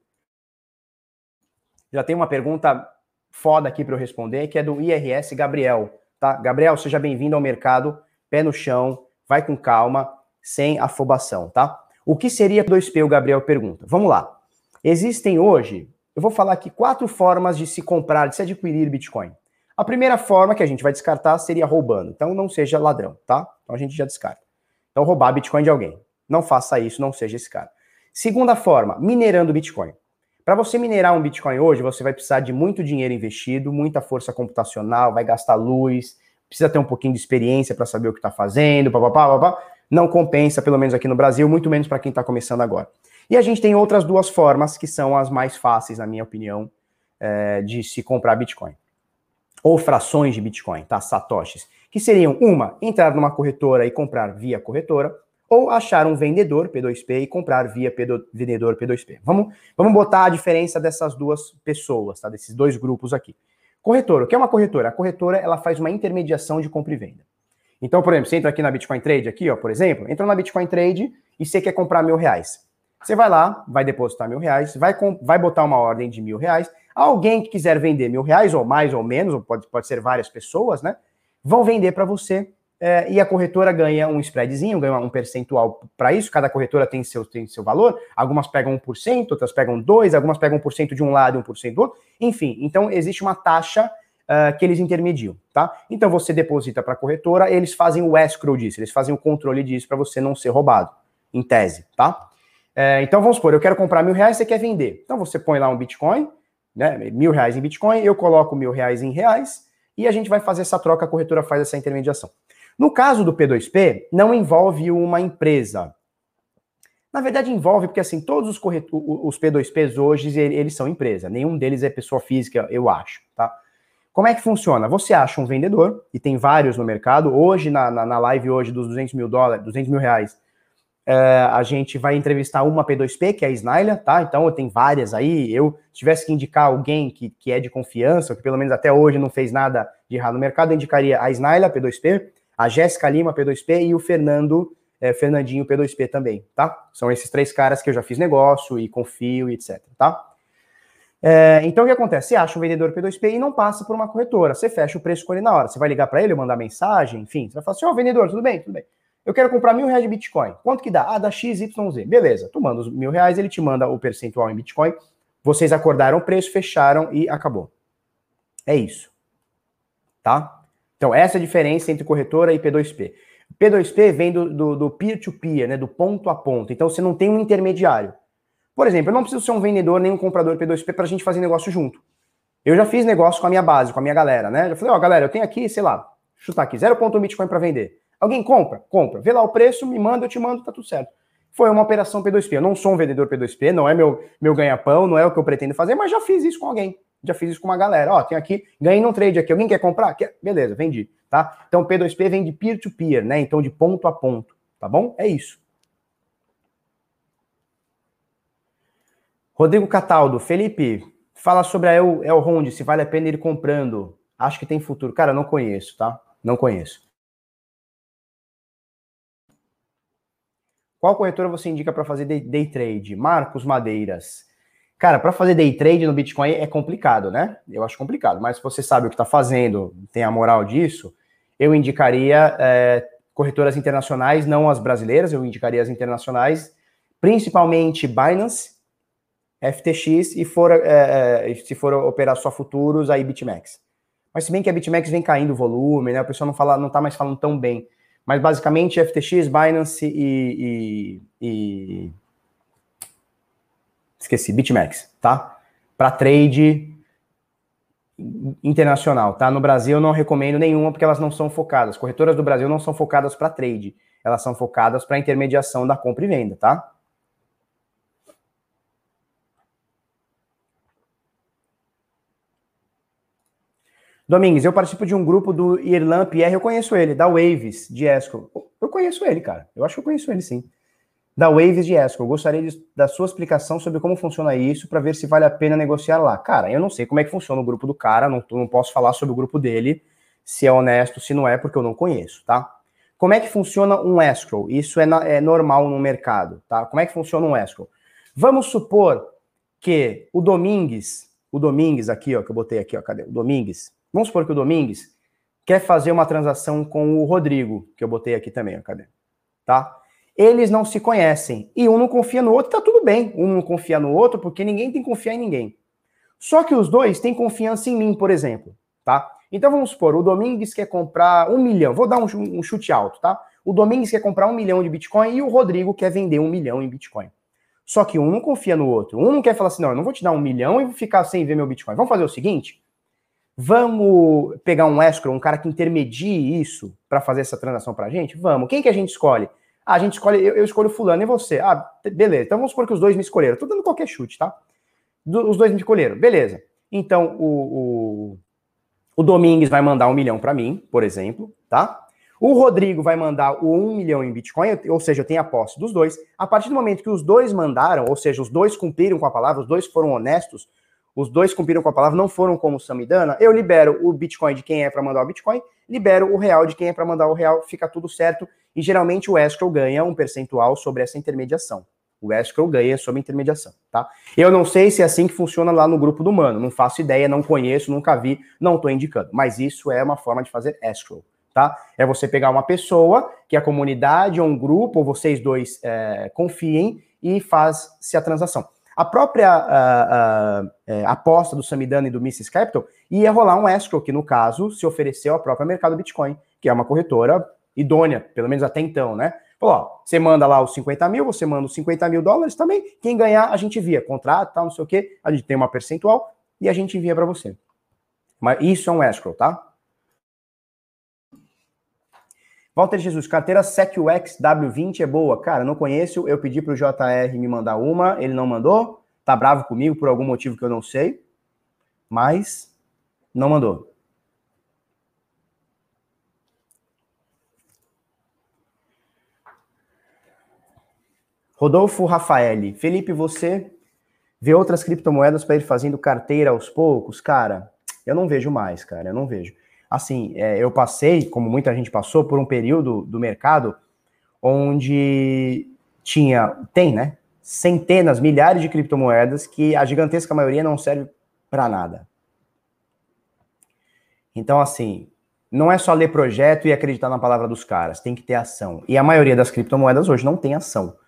Já tem uma pergunta foda aqui para eu responder, que é do IRS Gabriel. Tá? Gabriel, seja bem-vindo ao mercado, pé no chão, vai com calma, sem afobação, tá? O que seria 2P, o Gabriel pergunta. Vamos lá. Existem hoje, eu vou falar aqui quatro formas de se comprar, de se adquirir Bitcoin. A primeira forma que a gente vai descartar seria roubando. Então não seja ladrão, tá? Então a gente já descarta. Então roubar Bitcoin de alguém. Não faça isso, não seja esse cara. Segunda forma, minerando Bitcoin. Para você minerar um Bitcoin hoje, você vai precisar de muito dinheiro investido, muita força computacional, vai gastar luz, precisa ter um pouquinho de experiência para saber o que está fazendo, papapá, papapá. Não compensa, pelo menos aqui no Brasil, muito menos para quem está começando agora. E a gente tem outras duas formas que são as mais fáceis, na minha opinião, é, de se comprar Bitcoin. Ou frações de Bitcoin, tá? Satoshis. Que seriam uma, entrar numa corretora e comprar via corretora, ou achar um vendedor P2P e comprar via vendedor P2P. Vamos, vamos botar a diferença dessas duas pessoas, tá? Desses dois grupos aqui. Corretora, o que é uma corretora? A corretora ela faz uma intermediação de compra e venda. Então, por exemplo, você entra aqui na Bitcoin Trade, aqui, ó, por exemplo, entra na Bitcoin Trade e você quer comprar mil reais. Você vai lá, vai depositar mil reais, vai, vai botar uma ordem de mil reais. Alguém que quiser vender mil reais, ou mais ou menos, ou pode, pode ser várias pessoas, né? Vão vender para você é, e a corretora ganha um spreadzinho, ganha um percentual para isso, cada corretora tem seu, tem seu valor, algumas pegam 1%, outras pegam 2%, algumas pegam 1% de um lado e 1% do outro, enfim, então existe uma taxa uh, que eles intermediam, tá? Então você deposita para a corretora, eles fazem o escrow disso, eles fazem o controle disso para você não ser roubado, em tese, tá? É, então vamos supor, eu quero comprar mil reais, você quer vender. Então você põe lá um Bitcoin, né? Mil reais em Bitcoin, eu coloco mil reais em reais e a gente vai fazer essa troca, a corretora faz essa intermediação. No caso do P2P, não envolve uma empresa. Na verdade, envolve, porque assim, todos os, os P2Ps hoje, eles são empresa. Nenhum deles é pessoa física, eu acho, tá? Como é que funciona? Você acha um vendedor, e tem vários no mercado. Hoje, na, na, na live hoje dos 200 mil dólares, 200 mil reais, é, a gente vai entrevistar uma P2P, que é a Snyla, tá? Então, eu tenho várias aí. Eu, se tivesse que indicar alguém que, que é de confiança, que pelo menos até hoje não fez nada de errado no mercado, eu indicaria a Snyla, P2P a Jéssica Lima, P2P, e o Fernando, é, Fernandinho, P2P também, tá? São esses três caras que eu já fiz negócio e confio e etc, tá? É, então o que acontece? Você acha um vendedor P2P e não passa por uma corretora, você fecha o preço com ele na hora. Você vai ligar para ele, mandar mensagem, enfim, você vai falar assim: ó, oh, vendedor, tudo bem, tudo bem. Eu quero comprar mil reais de Bitcoin. Quanto que dá? Ah, dá XYZ. Beleza, tu manda os mil reais, ele te manda o percentual em Bitcoin. Vocês acordaram o preço, fecharam e acabou. É isso. Tá? Então, essa é a diferença entre corretora e P2P. P2P vem do peer-to-peer, né, do ponto a ponto. Então, você não tem um intermediário. Por exemplo, eu não preciso ser um vendedor nem um comprador P2P para a gente fazer negócio junto. Eu já fiz negócio com a minha base, com a minha galera, né? Já falei, ó, oh, galera, eu tenho aqui, sei lá, chutar aqui, 0.1 Bitcoin para vender. Alguém compra? Compra. Vê lá o preço, me manda, eu te mando, tá tudo certo. Foi uma operação P2P. Eu não sou um vendedor P2P, não é meu, meu ganha-pão, não é o que eu pretendo fazer, mas já fiz isso com alguém já fiz isso com uma galera. Ó, tem aqui, ganhei num trade aqui. Alguém quer comprar? Quer? Beleza, vendi, tá? Então P2P vem de peer-to-peer, né? Então de ponto a ponto, tá bom? É isso. Rodrigo Cataldo, Felipe, fala sobre a El, Ronde, se vale a pena ir comprando. Acho que tem futuro. Cara, não conheço, tá? Não conheço. Qual corretora você indica para fazer day, day trade? Marcos Madeiras. Cara, para fazer day trade no Bitcoin é complicado, né? Eu acho complicado, mas se você sabe o que está fazendo, tem a moral disso, eu indicaria é, corretoras internacionais, não as brasileiras, eu indicaria as internacionais, principalmente Binance, FTX e for, é, é, se for operar só futuros, aí BitMEX. Mas se bem que a BitMEX vem caindo o volume, né? O pessoal não fala, não tá mais falando tão bem. Mas basicamente FTX, Binance e, e, e esqueci, BitMEX, tá? Para trade internacional, tá? No Brasil eu não recomendo nenhuma porque elas não são focadas. Corretoras do Brasil não são focadas para trade, elas são focadas para intermediação da compra e venda, tá? Domingues, eu participo de um grupo do Irlan Pierre, eu conheço ele, da Waves, de Esco. Eu conheço ele, cara. Eu acho que eu conheço ele sim da Waves de Escrow. Gostaria de, da sua explicação sobre como funciona isso para ver se vale a pena negociar lá. Cara, eu não sei como é que funciona o grupo do cara, não, não posso falar sobre o grupo dele, se é honesto, se não é, porque eu não conheço, tá? Como é que funciona um escrow? Isso é, na, é normal no mercado, tá? Como é que funciona um escrow? Vamos supor que o Domingues, o Domingues aqui, ó, que eu botei aqui, ó, cadê? O Domingues. Vamos supor que o Domingues quer fazer uma transação com o Rodrigo, que eu botei aqui também, ó, cadê? Tá? Eles não se conhecem. E um não confia no outro, tá tudo bem. Um não confia no outro, porque ninguém tem que confiar em ninguém. Só que os dois têm confiança em mim, por exemplo, tá? Então vamos supor, o Domingues quer comprar um milhão, vou dar um, um chute alto, tá? O Domingues quer comprar um milhão de Bitcoin e o Rodrigo quer vender um milhão em Bitcoin. Só que um não confia no outro. Um não quer falar assim, não, eu não vou te dar um milhão e vou ficar sem ver meu Bitcoin. Vamos fazer o seguinte? Vamos pegar um escrow, um cara que intermedie isso para fazer essa transação pra gente? Vamos. Quem que a gente escolhe? Ah, a gente escolhe, eu, eu, escolho fulano e você. Ah, beleza. Então vamos supor que os dois me escolheram. Tô dando qualquer chute, tá? Do, os dois me escolheram. Beleza. Então o, o, o Domingues vai mandar um milhão para mim, por exemplo, tá? O Rodrigo vai mandar o um milhão em Bitcoin, ou seja, eu tenho a posse dos dois. A partir do momento que os dois mandaram, ou seja, os dois cumpriram com a palavra, os dois foram honestos, os dois cumpriram com a palavra, não foram como Samidana, eu libero o Bitcoin de quem é para mandar o Bitcoin, libero o real de quem é para mandar o real, fica tudo certo. E geralmente o escrow ganha um percentual sobre essa intermediação. O escrow ganha sobre a intermediação, tá? Eu não sei se é assim que funciona lá no grupo do Mano, não faço ideia, não conheço, nunca vi, não estou indicando. Mas isso é uma forma de fazer escrow, tá? É você pegar uma pessoa que a comunidade ou um grupo, ou vocês dois é, confiem e faz-se a transação. A própria a, a, é, aposta do Samidana e do Mrs. Capital ia rolar um escrow, que no caso se ofereceu ao próprio mercado Bitcoin, que é uma corretora idônea, pelo menos até então, né? Falou, ó, você manda lá os 50 mil, você manda os 50 mil dólares também, quem ganhar a gente envia, contrato, tal, não sei o quê, a gente tem uma percentual e a gente envia para você. Mas isso é um escrow, tá? Walter Jesus, carteira SecUX W20 é boa. Cara, não conheço, eu pedi para o JR me mandar uma, ele não mandou, tá bravo comigo por algum motivo que eu não sei, mas não mandou. Rodolfo Rafaeli, Felipe, você vê outras criptomoedas para ir fazendo carteira aos poucos? Cara, eu não vejo mais, cara, eu não vejo assim, é, eu passei, como muita gente passou, por um período do mercado onde tinha, tem, né? Centenas, milhares de criptomoedas que a gigantesca maioria não serve para nada. Então, assim, não é só ler projeto e acreditar na palavra dos caras, tem que ter ação. E a maioria das criptomoedas hoje não tem ação.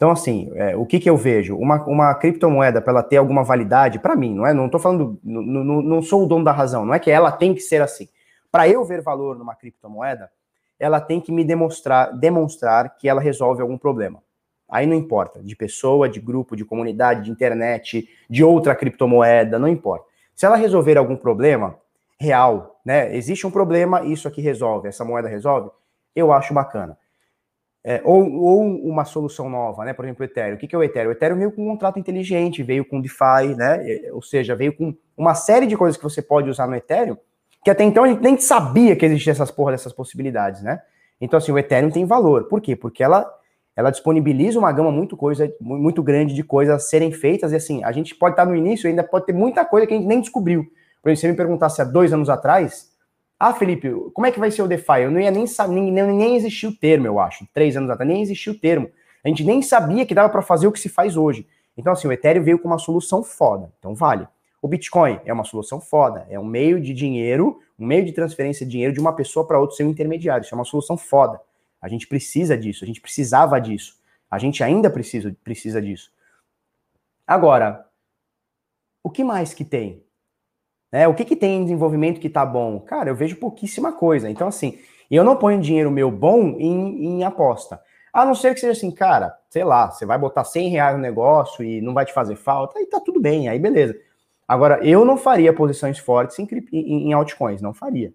Então, assim, é, o que, que eu vejo? Uma, uma criptomoeda, para ela ter alguma validade, para mim, não é? Não estou falando, não, não, sou o dono da razão, não é que ela tem que ser assim. Para eu ver valor numa criptomoeda, ela tem que me demonstrar, demonstrar que ela resolve algum problema. Aí não importa, de pessoa, de grupo, de comunidade, de internet, de outra criptomoeda, não importa. Se ela resolver algum problema real, né? Existe um problema, isso aqui resolve, essa moeda resolve, eu acho bacana. É, ou, ou, uma solução nova, né? Por exemplo, o Ethereum. O que, é o Ethereum? O Ethereum veio com um contrato inteligente, veio com DeFi, né? Ou seja, veio com uma série de coisas que você pode usar no Ethereum que até então a gente nem sabia que existiam essas porra dessas possibilidades, né? Então, assim, o Ethereum tem valor. Por quê? Porque ela, ela disponibiliza uma gama muito, coisa, muito grande de coisas a serem feitas, e assim, a gente pode estar no início e ainda pode ter muita coisa que a gente nem descobriu. Por exemplo, se você me perguntasse há dois anos atrás, ah, Felipe, como é que vai ser o DeFi? Eu não ia nem saber, nem, nem, existia o termo, eu acho. Três anos atrás, nem existia o termo. A gente nem sabia que dava para fazer o que se faz hoje. Então, assim, o Ethereum veio com uma solução foda. Então, vale. O Bitcoin é uma solução foda, é um meio de dinheiro, um meio de transferência de dinheiro de uma pessoa para outra sem um intermediário. Isso é uma solução foda. A gente precisa disso, a gente precisava disso. A gente ainda precisa, precisa disso. Agora, o que mais que tem? É, o que, que tem em desenvolvimento que tá bom? Cara, eu vejo pouquíssima coisa. Então, assim, eu não ponho dinheiro meu bom em, em aposta. A não ser que seja assim, cara, sei lá, você vai botar 100 reais no negócio e não vai te fazer falta, aí tá tudo bem, aí beleza. Agora, eu não faria posições fortes em, em, altcoins, não faria.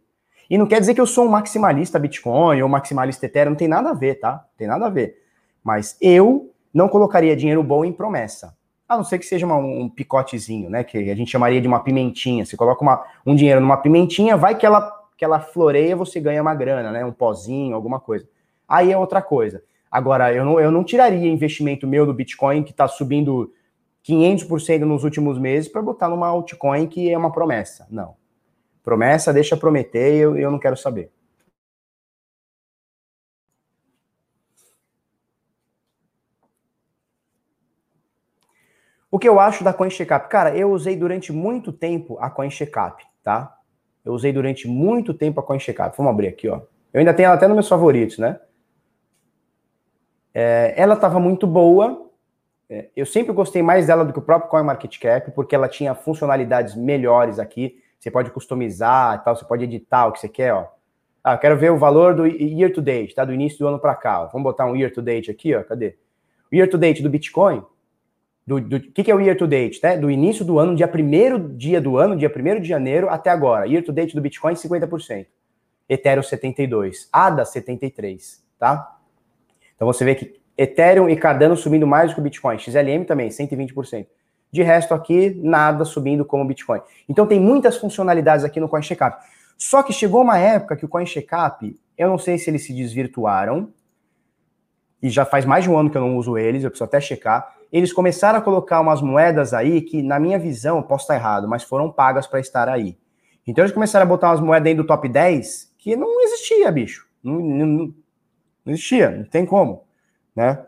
E não quer dizer que eu sou um maximalista Bitcoin ou maximalista Ethereum, não tem nada a ver, tá? Tem nada a ver. Mas eu não colocaria dinheiro bom em promessa. A não ser que seja uma, um picotezinho, né? Que a gente chamaria de uma pimentinha. Você coloca uma, um dinheiro numa pimentinha, vai que ela, que ela floreia, você ganha uma grana, né? Um pozinho, alguma coisa. Aí é outra coisa. Agora, eu não, eu não tiraria investimento meu do Bitcoin, que está subindo 500% nos últimos meses para botar numa altcoin que é uma promessa. Não. Promessa, deixa prometer, eu, eu não quero saber. O que eu acho da Coin Checkup? Cara, eu usei durante muito tempo a Coin Checkup, tá? Eu usei durante muito tempo a Coin Checkup. Vamos abrir aqui, ó. Eu ainda tenho ela até nos meus favoritos, né? É, ela estava muito boa, é, eu sempre gostei mais dela do que o próprio CoinMarketCap, porque ela tinha funcionalidades melhores aqui. Você pode customizar e tal, você pode editar o que você quer, ó. Ah, quero ver o valor do year to date, tá? Do início do ano para cá. Ó. Vamos botar um year to date aqui, ó. Cadê? O year to date do Bitcoin. Do, do que, que é o year to date, né? Do início do ano, dia primeiro dia do ano, dia 1 de janeiro até agora. Year to date do Bitcoin, 50%. Ethereum, 72%. ADA, 73%, tá? Então você vê que Ethereum e Cardano subindo mais do que o Bitcoin. XLM também, 120%. De resto aqui, nada subindo como o Bitcoin. Então tem muitas funcionalidades aqui no CoinCheckup. Só que chegou uma época que o CoinCheckup, eu não sei se eles se desvirtuaram, e já faz mais de um ano que eu não uso eles, eu preciso até checar. Eles começaram a colocar umas moedas aí que, na minha visão, posso estar errado, mas foram pagas para estar aí. Então eles começaram a botar umas moedas dentro do top 10 que não existia, bicho. Não, não, não existia, não tem como né?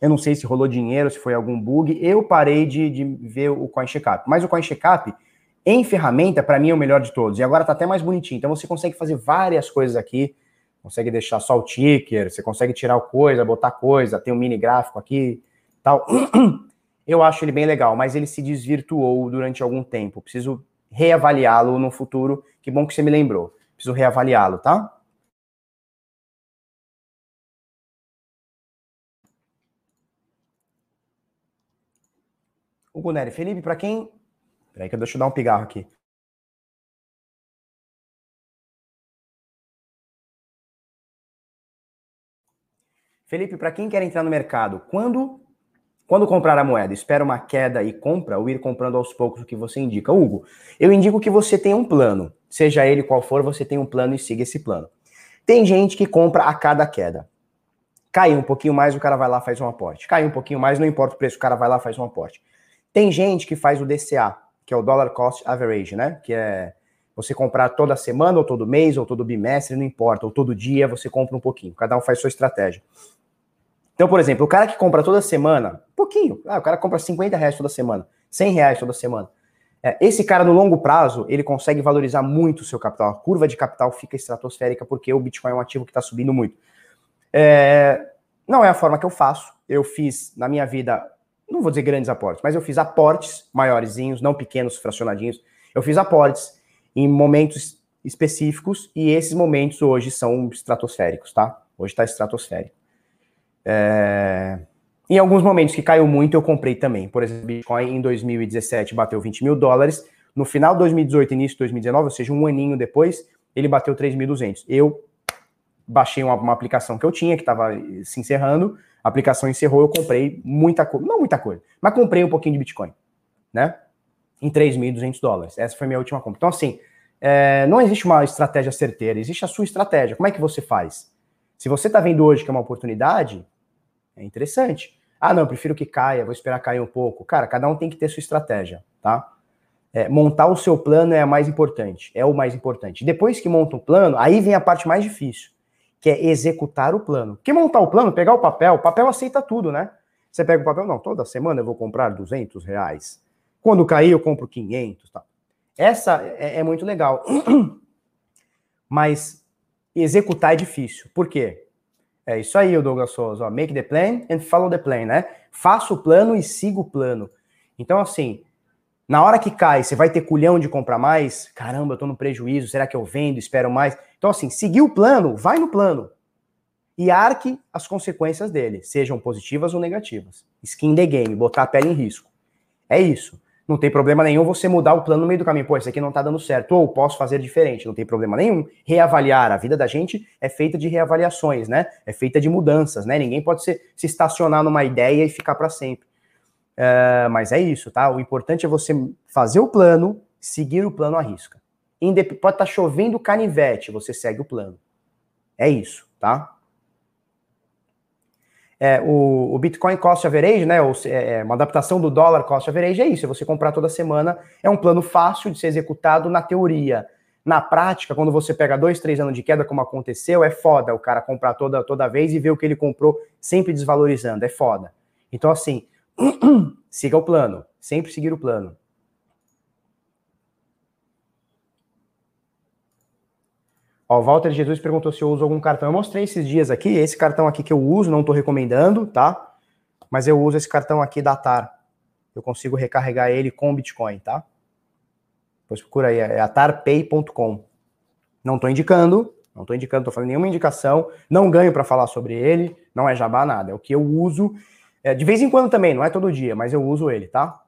Eu não sei se rolou dinheiro, se foi algum bug. Eu parei de, de ver o Coin Checkup. Mas o Coin Checkup, Em ferramenta, para mim é o melhor de todos. E agora tá até mais bonitinho. Então você consegue fazer várias coisas aqui. Consegue deixar só o ticker, você consegue tirar coisa, botar coisa, tem um mini gráfico aqui, tal. Eu acho ele bem legal, mas ele se desvirtuou durante algum tempo. Preciso reavaliá-lo no futuro. Que bom que você me lembrou. Preciso reavaliá-lo, tá? O Guneri, Felipe, para quem. Peraí, que eu deixa eu dar um pigarro aqui. Felipe, para quem quer entrar no mercado, quando quando comprar a moeda, espera uma queda e compra ou ir comprando aos poucos o que você indica? Hugo, eu indico que você tenha um plano. Seja ele qual for, você tem um plano e siga esse plano. Tem gente que compra a cada queda. Cai um pouquinho mais, o cara vai lá faz um aporte. Cai um pouquinho mais, não importa o preço, o cara vai lá faz um aporte. Tem gente que faz o DCA, que é o Dollar Cost Average, né? Que é você comprar toda semana, ou todo mês, ou todo bimestre, não importa, ou todo dia, você compra um pouquinho. Cada um faz sua estratégia. Então, por exemplo, o cara que compra toda semana, pouquinho, ah, o cara compra 50 reais toda semana, 100 reais toda semana. É, esse cara, no longo prazo, ele consegue valorizar muito o seu capital. A curva de capital fica estratosférica porque o Bitcoin é um ativo que está subindo muito. É, não é a forma que eu faço. Eu fiz na minha vida, não vou dizer grandes aportes, mas eu fiz aportes maiorzinhos, não pequenos, fracionadinhos. Eu fiz aportes em momentos específicos e esses momentos hoje são estratosféricos, tá? Hoje está estratosférico. É... Em alguns momentos que caiu muito, eu comprei também. Por exemplo, Bitcoin em 2017 bateu 20 mil dólares. No final de 2018, início de 2019, ou seja, um aninho depois, ele bateu 3.200. Eu baixei uma, uma, aplicação que eu tinha, que estava se encerrando, a aplicação encerrou, eu comprei muita coisa, não muita coisa, mas comprei um pouquinho de Bitcoin, né? Em 3.200 dólares. Essa foi a minha última compra. Então, assim, é, não existe uma estratégia certeira, existe a sua estratégia. Como é que você faz? Se você está vendo hoje que é uma oportunidade, é interessante. Ah, não, prefiro que caia, vou esperar cair um pouco. Cara, cada um tem que ter sua estratégia, tá? É, montar o seu plano é a mais importante, é o mais importante. Depois que monta o plano, aí vem a parte mais difícil, que é executar o plano. Porque montar o plano, pegar o papel, o papel aceita tudo, né? Você pega o papel, não, toda semana eu vou comprar 200 reais. Quando cair, eu compro 500, tá? Essa é, é muito legal. Mas executar é difícil. Por quê? É isso aí, o Douglas Souza. Ó, make the plan and follow the plan, né? Faça o plano e siga o plano. Então, assim, na hora que cai, você vai ter culhão de comprar mais? Caramba, eu tô no prejuízo, será que eu vendo, espero mais? Então, assim, seguir o plano, vai no plano. E arque as consequências dele, sejam positivas ou negativas. Skin the game, botar a pele em risco. É isso. Não tem problema nenhum você mudar o plano no meio do caminho. Pô, isso aqui não tá dando certo. Ou posso fazer diferente. Não tem problema nenhum. Reavaliar. A vida da gente é feita de reavaliações, né? É feita de mudanças, né? Ninguém pode se, se estacionar numa ideia e ficar para sempre. Uh, mas é isso, tá? O importante é você fazer o plano, seguir o plano à risca. Indep pode estar tá chovendo canivete, você segue o plano. É isso, tá? É, o, o, Bitcoin Cost Average, né, ou, é, é, uma adaptação do dólar Cost Average é isso, é você comprar toda semana, é um plano fácil de ser executado na teoria. Na prática, quando você pega dois, três anos de queda, como aconteceu, é foda o cara comprar toda, toda vez e ver o que ele comprou sempre desvalorizando, é foda. Então, assim, siga o plano, sempre seguir o plano. Ó, o Walter Jesus perguntou se eu uso algum cartão. Eu mostrei esses dias aqui, esse cartão aqui que eu uso, não estou recomendando, tá? Mas eu uso esse cartão aqui da TAR. Eu consigo recarregar ele com Bitcoin, tá? Depois procura aí, é atarpay.com. Não estou indicando, não estou indicando, estou fazendo nenhuma indicação, não ganho para falar sobre ele, não é jabá nada, é o que eu uso. É, de vez em quando também, não é todo dia, mas eu uso ele, tá?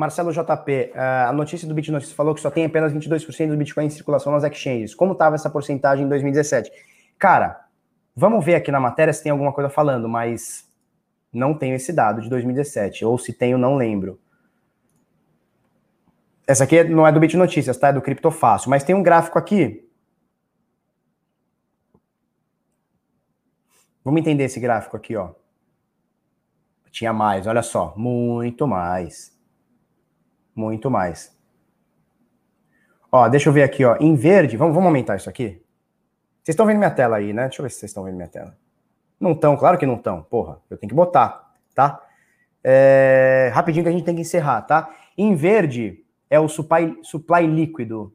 Marcelo JP, eh, a notícia do BitNotícias falou que só tem apenas 22% do Bitcoin em circulação nas exchanges. Como estava essa porcentagem em 2017? Cara, vamos ver aqui na matéria se tem alguma coisa falando, mas não tenho esse dado de 2017. Ou se tenho, não lembro. Essa aqui não é do BitNotícias, tá? É do Criptofácil. Mas tem um gráfico aqui. Vamos entender esse gráfico aqui, ó. Tinha mais, olha só. Muito mais. Muito mais. Ó, deixa eu ver aqui, ó. Em verde, vamos, vamos aumentar isso aqui? Vocês estão vendo minha tela aí, né? Deixa eu ver se vocês estão vendo minha tela. Não estão, claro que não estão. Porra, eu tenho que botar, tá? É, rapidinho que a gente tem que encerrar, tá? Em verde é o supply, supply líquido.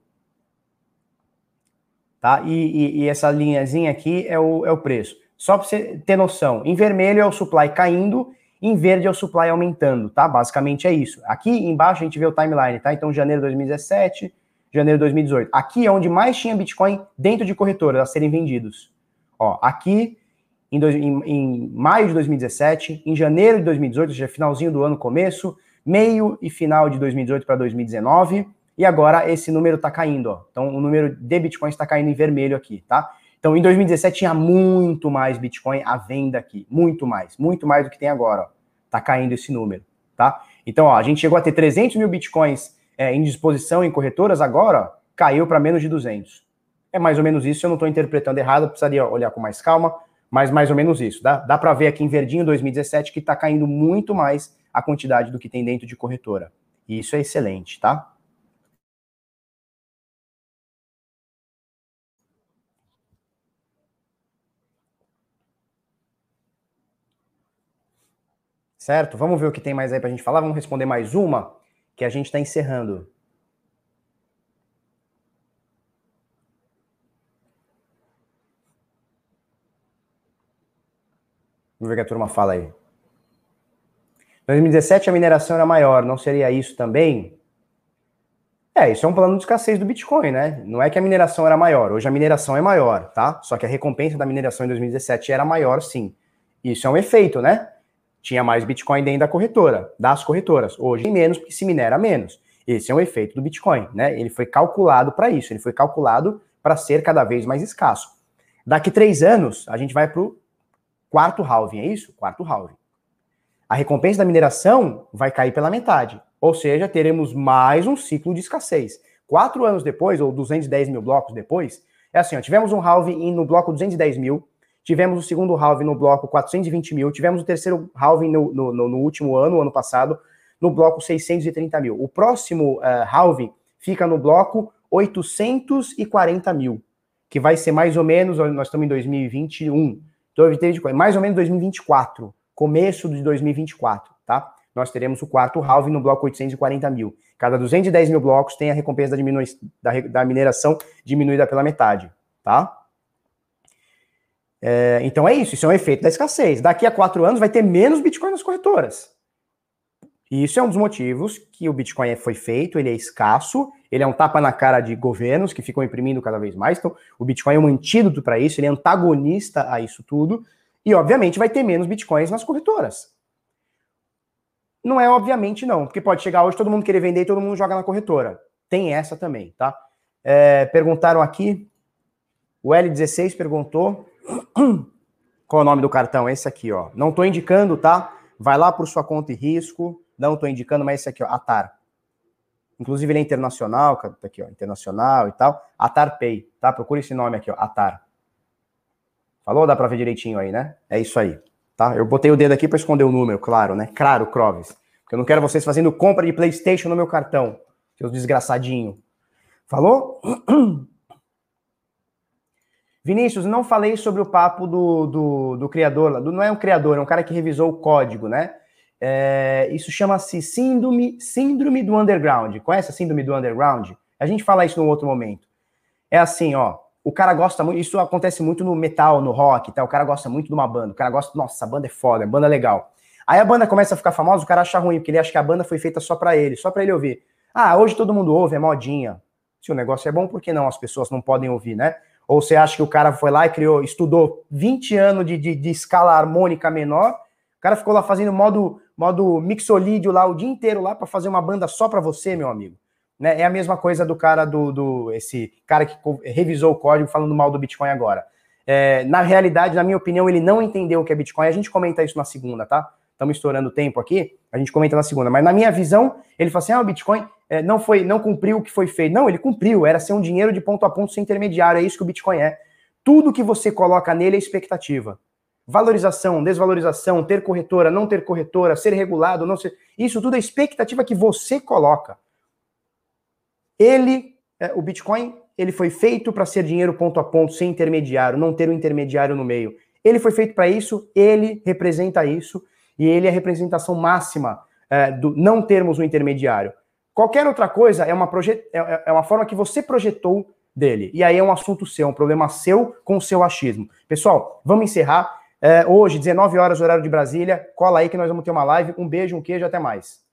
Tá? E, e, e, essa linhazinha aqui é o, é o preço. Só para você ter noção, em vermelho é o supply caindo, em verde é o supply aumentando, tá? Basicamente é isso. Aqui embaixo a gente vê o timeline, tá? Então, janeiro de 2017, janeiro de 2018. Aqui é onde mais tinha Bitcoin dentro de corretoras a serem vendidos. Ó, aqui em, dois, em, em, maio de 2017, em janeiro de 2018, ou seja, finalzinho do ano, começo, meio e final de 2018 para 2019, e agora esse número está caindo, ó. Então o número de Bitcoin está caindo em vermelho aqui, tá? Então em 2017 tinha muito mais Bitcoin à venda aqui, muito mais, muito mais do que tem agora, ó. Tá caindo esse número, tá? Então, ó, a gente chegou a ter 300 mil Bitcoins é, em disposição em corretoras, agora ó, caiu para menos de 200. É mais ou menos isso, eu não estou interpretando errado, precisaria olhar com mais calma, mas mais ou menos isso. Dá, dá para ver aqui em verdinho 2017 que está caindo muito mais a quantidade do que tem dentro de corretora. E isso é excelente, tá? Certo? Vamos ver o que tem mais aí para a gente falar. Vamos responder mais uma, que a gente está encerrando. Vamos ver o que a turma fala aí. 2017 a mineração era maior, não seria isso também? É, isso é um plano de escassez do Bitcoin, né? Não é que a mineração era maior, hoje a mineração é maior, tá? Só que a recompensa da mineração em 2017 era maior, sim. Isso é um efeito, né? Tinha mais Bitcoin dentro da corretora, das corretoras. Hoje tem menos porque se minera menos. Esse é um efeito do Bitcoin, né? Ele foi calculado para isso, ele foi calculado para ser cada vez mais escasso. Daqui três anos, a gente vai para o quarto halving, é isso? Quarto halving. A recompensa da mineração vai cair pela metade. Ou seja, teremos mais um ciclo de escassez. Quatro anos depois, ou 210 mil blocos depois, é assim, ó, tivemos um halving no bloco 210 mil, tivemos o segundo halving no bloco 420 mil, tivemos o terceiro halving no, no, no último ano, ano passado, no bloco 630 mil. O próximo uh, halving fica no bloco 840 mil, que vai ser mais ou menos, nós estamos em 2021, então, mais ou menos 2024, começo de 2024, tá? Nós teremos o quarto halving no bloco 840 mil. Cada 210 mil blocos tem a recompensa da, da, da mineração diminuída pela metade, tá? É, então é isso, isso é um efeito da escassez. Daqui a quatro anos vai ter menos Bitcoin nas corretoras. E isso é um dos motivos que o Bitcoin foi feito, ele é escasso, ele é um tapa na cara de governos que ficam imprimindo cada vez mais. Então, o Bitcoin é um antídoto para isso, ele é antagonista a isso tudo. E, obviamente, vai ter menos Bitcoins nas corretoras. Não é obviamente, não, porque pode chegar hoje todo mundo querer vender e todo mundo joga na corretora. Tem essa também, tá? É, perguntaram aqui, o L16 perguntou qual é o nome do cartão? Esse aqui, ó. Não tô indicando, tá? Vai lá por sua conta e risco. Não tô indicando, mas esse aqui, ó, Atar. Inclusive ele é internacional, tá aqui, ó, internacional e tal. Atar Pay, tá? Procura esse nome aqui, ó, Atar. Falou? Dá para ver direitinho aí, né? É isso aí, tá? Eu botei o dedo aqui para esconder o número, claro, né? Claro, Croves. Porque eu não quero vocês fazendo compra de PlayStation no meu cartão, seus desgraçadinho. Falou? Vinícius, não falei sobre o papo do, do, do criador, do, não é um criador, é um cara que revisou o código, né? É, isso chama-se síndrome, síndrome do underground. Conhece a síndrome do underground? A gente fala isso num outro momento. É assim, ó. O cara gosta muito. Isso acontece muito no metal, no rock, tá? O cara gosta muito de uma banda. O cara gosta, nossa, essa banda é foda, a banda é legal. Aí a banda começa a ficar famosa, o cara acha ruim, porque ele acha que a banda foi feita só para ele, só para ele ouvir. Ah, hoje todo mundo ouve, é modinha. Se o negócio é bom, por que não? As pessoas não podem ouvir, né? Ou você acha que o cara foi lá e criou, estudou 20 anos de, de, de escala harmônica menor, o cara ficou lá fazendo modo modo mixolídio lá o dia inteiro lá para fazer uma banda só para você, meu amigo. Né? É a mesma coisa do cara do, do esse cara que revisou o código falando mal do Bitcoin agora. É, na realidade, na minha opinião, ele não entendeu o que é Bitcoin. A gente comenta isso na segunda, tá? Estamos estourando o tempo aqui, a gente comenta na segunda. Mas na minha visão, ele fala assim: ah, o Bitcoin é, não foi, não cumpriu o que foi feito. Não, ele cumpriu, era ser um dinheiro de ponto a ponto sem intermediário. É isso que o Bitcoin é. Tudo que você coloca nele é expectativa. Valorização, desvalorização, ter corretora, não ter corretora, ser regulado, não ser. Isso tudo é expectativa que você coloca. Ele, é, o Bitcoin, ele foi feito para ser dinheiro ponto a ponto, sem intermediário, não ter um intermediário no meio. Ele foi feito para isso, ele representa isso, e ele é a representação máxima é, do não termos um intermediário. Qualquer outra coisa é uma. É, é, é uma forma que você projetou dele. E aí é um assunto seu, um problema seu com o seu achismo. Pessoal, vamos encerrar. É, hoje, 19 horas, horário de Brasília. Cola aí que nós vamos ter uma live. Um beijo, um queijo, até mais.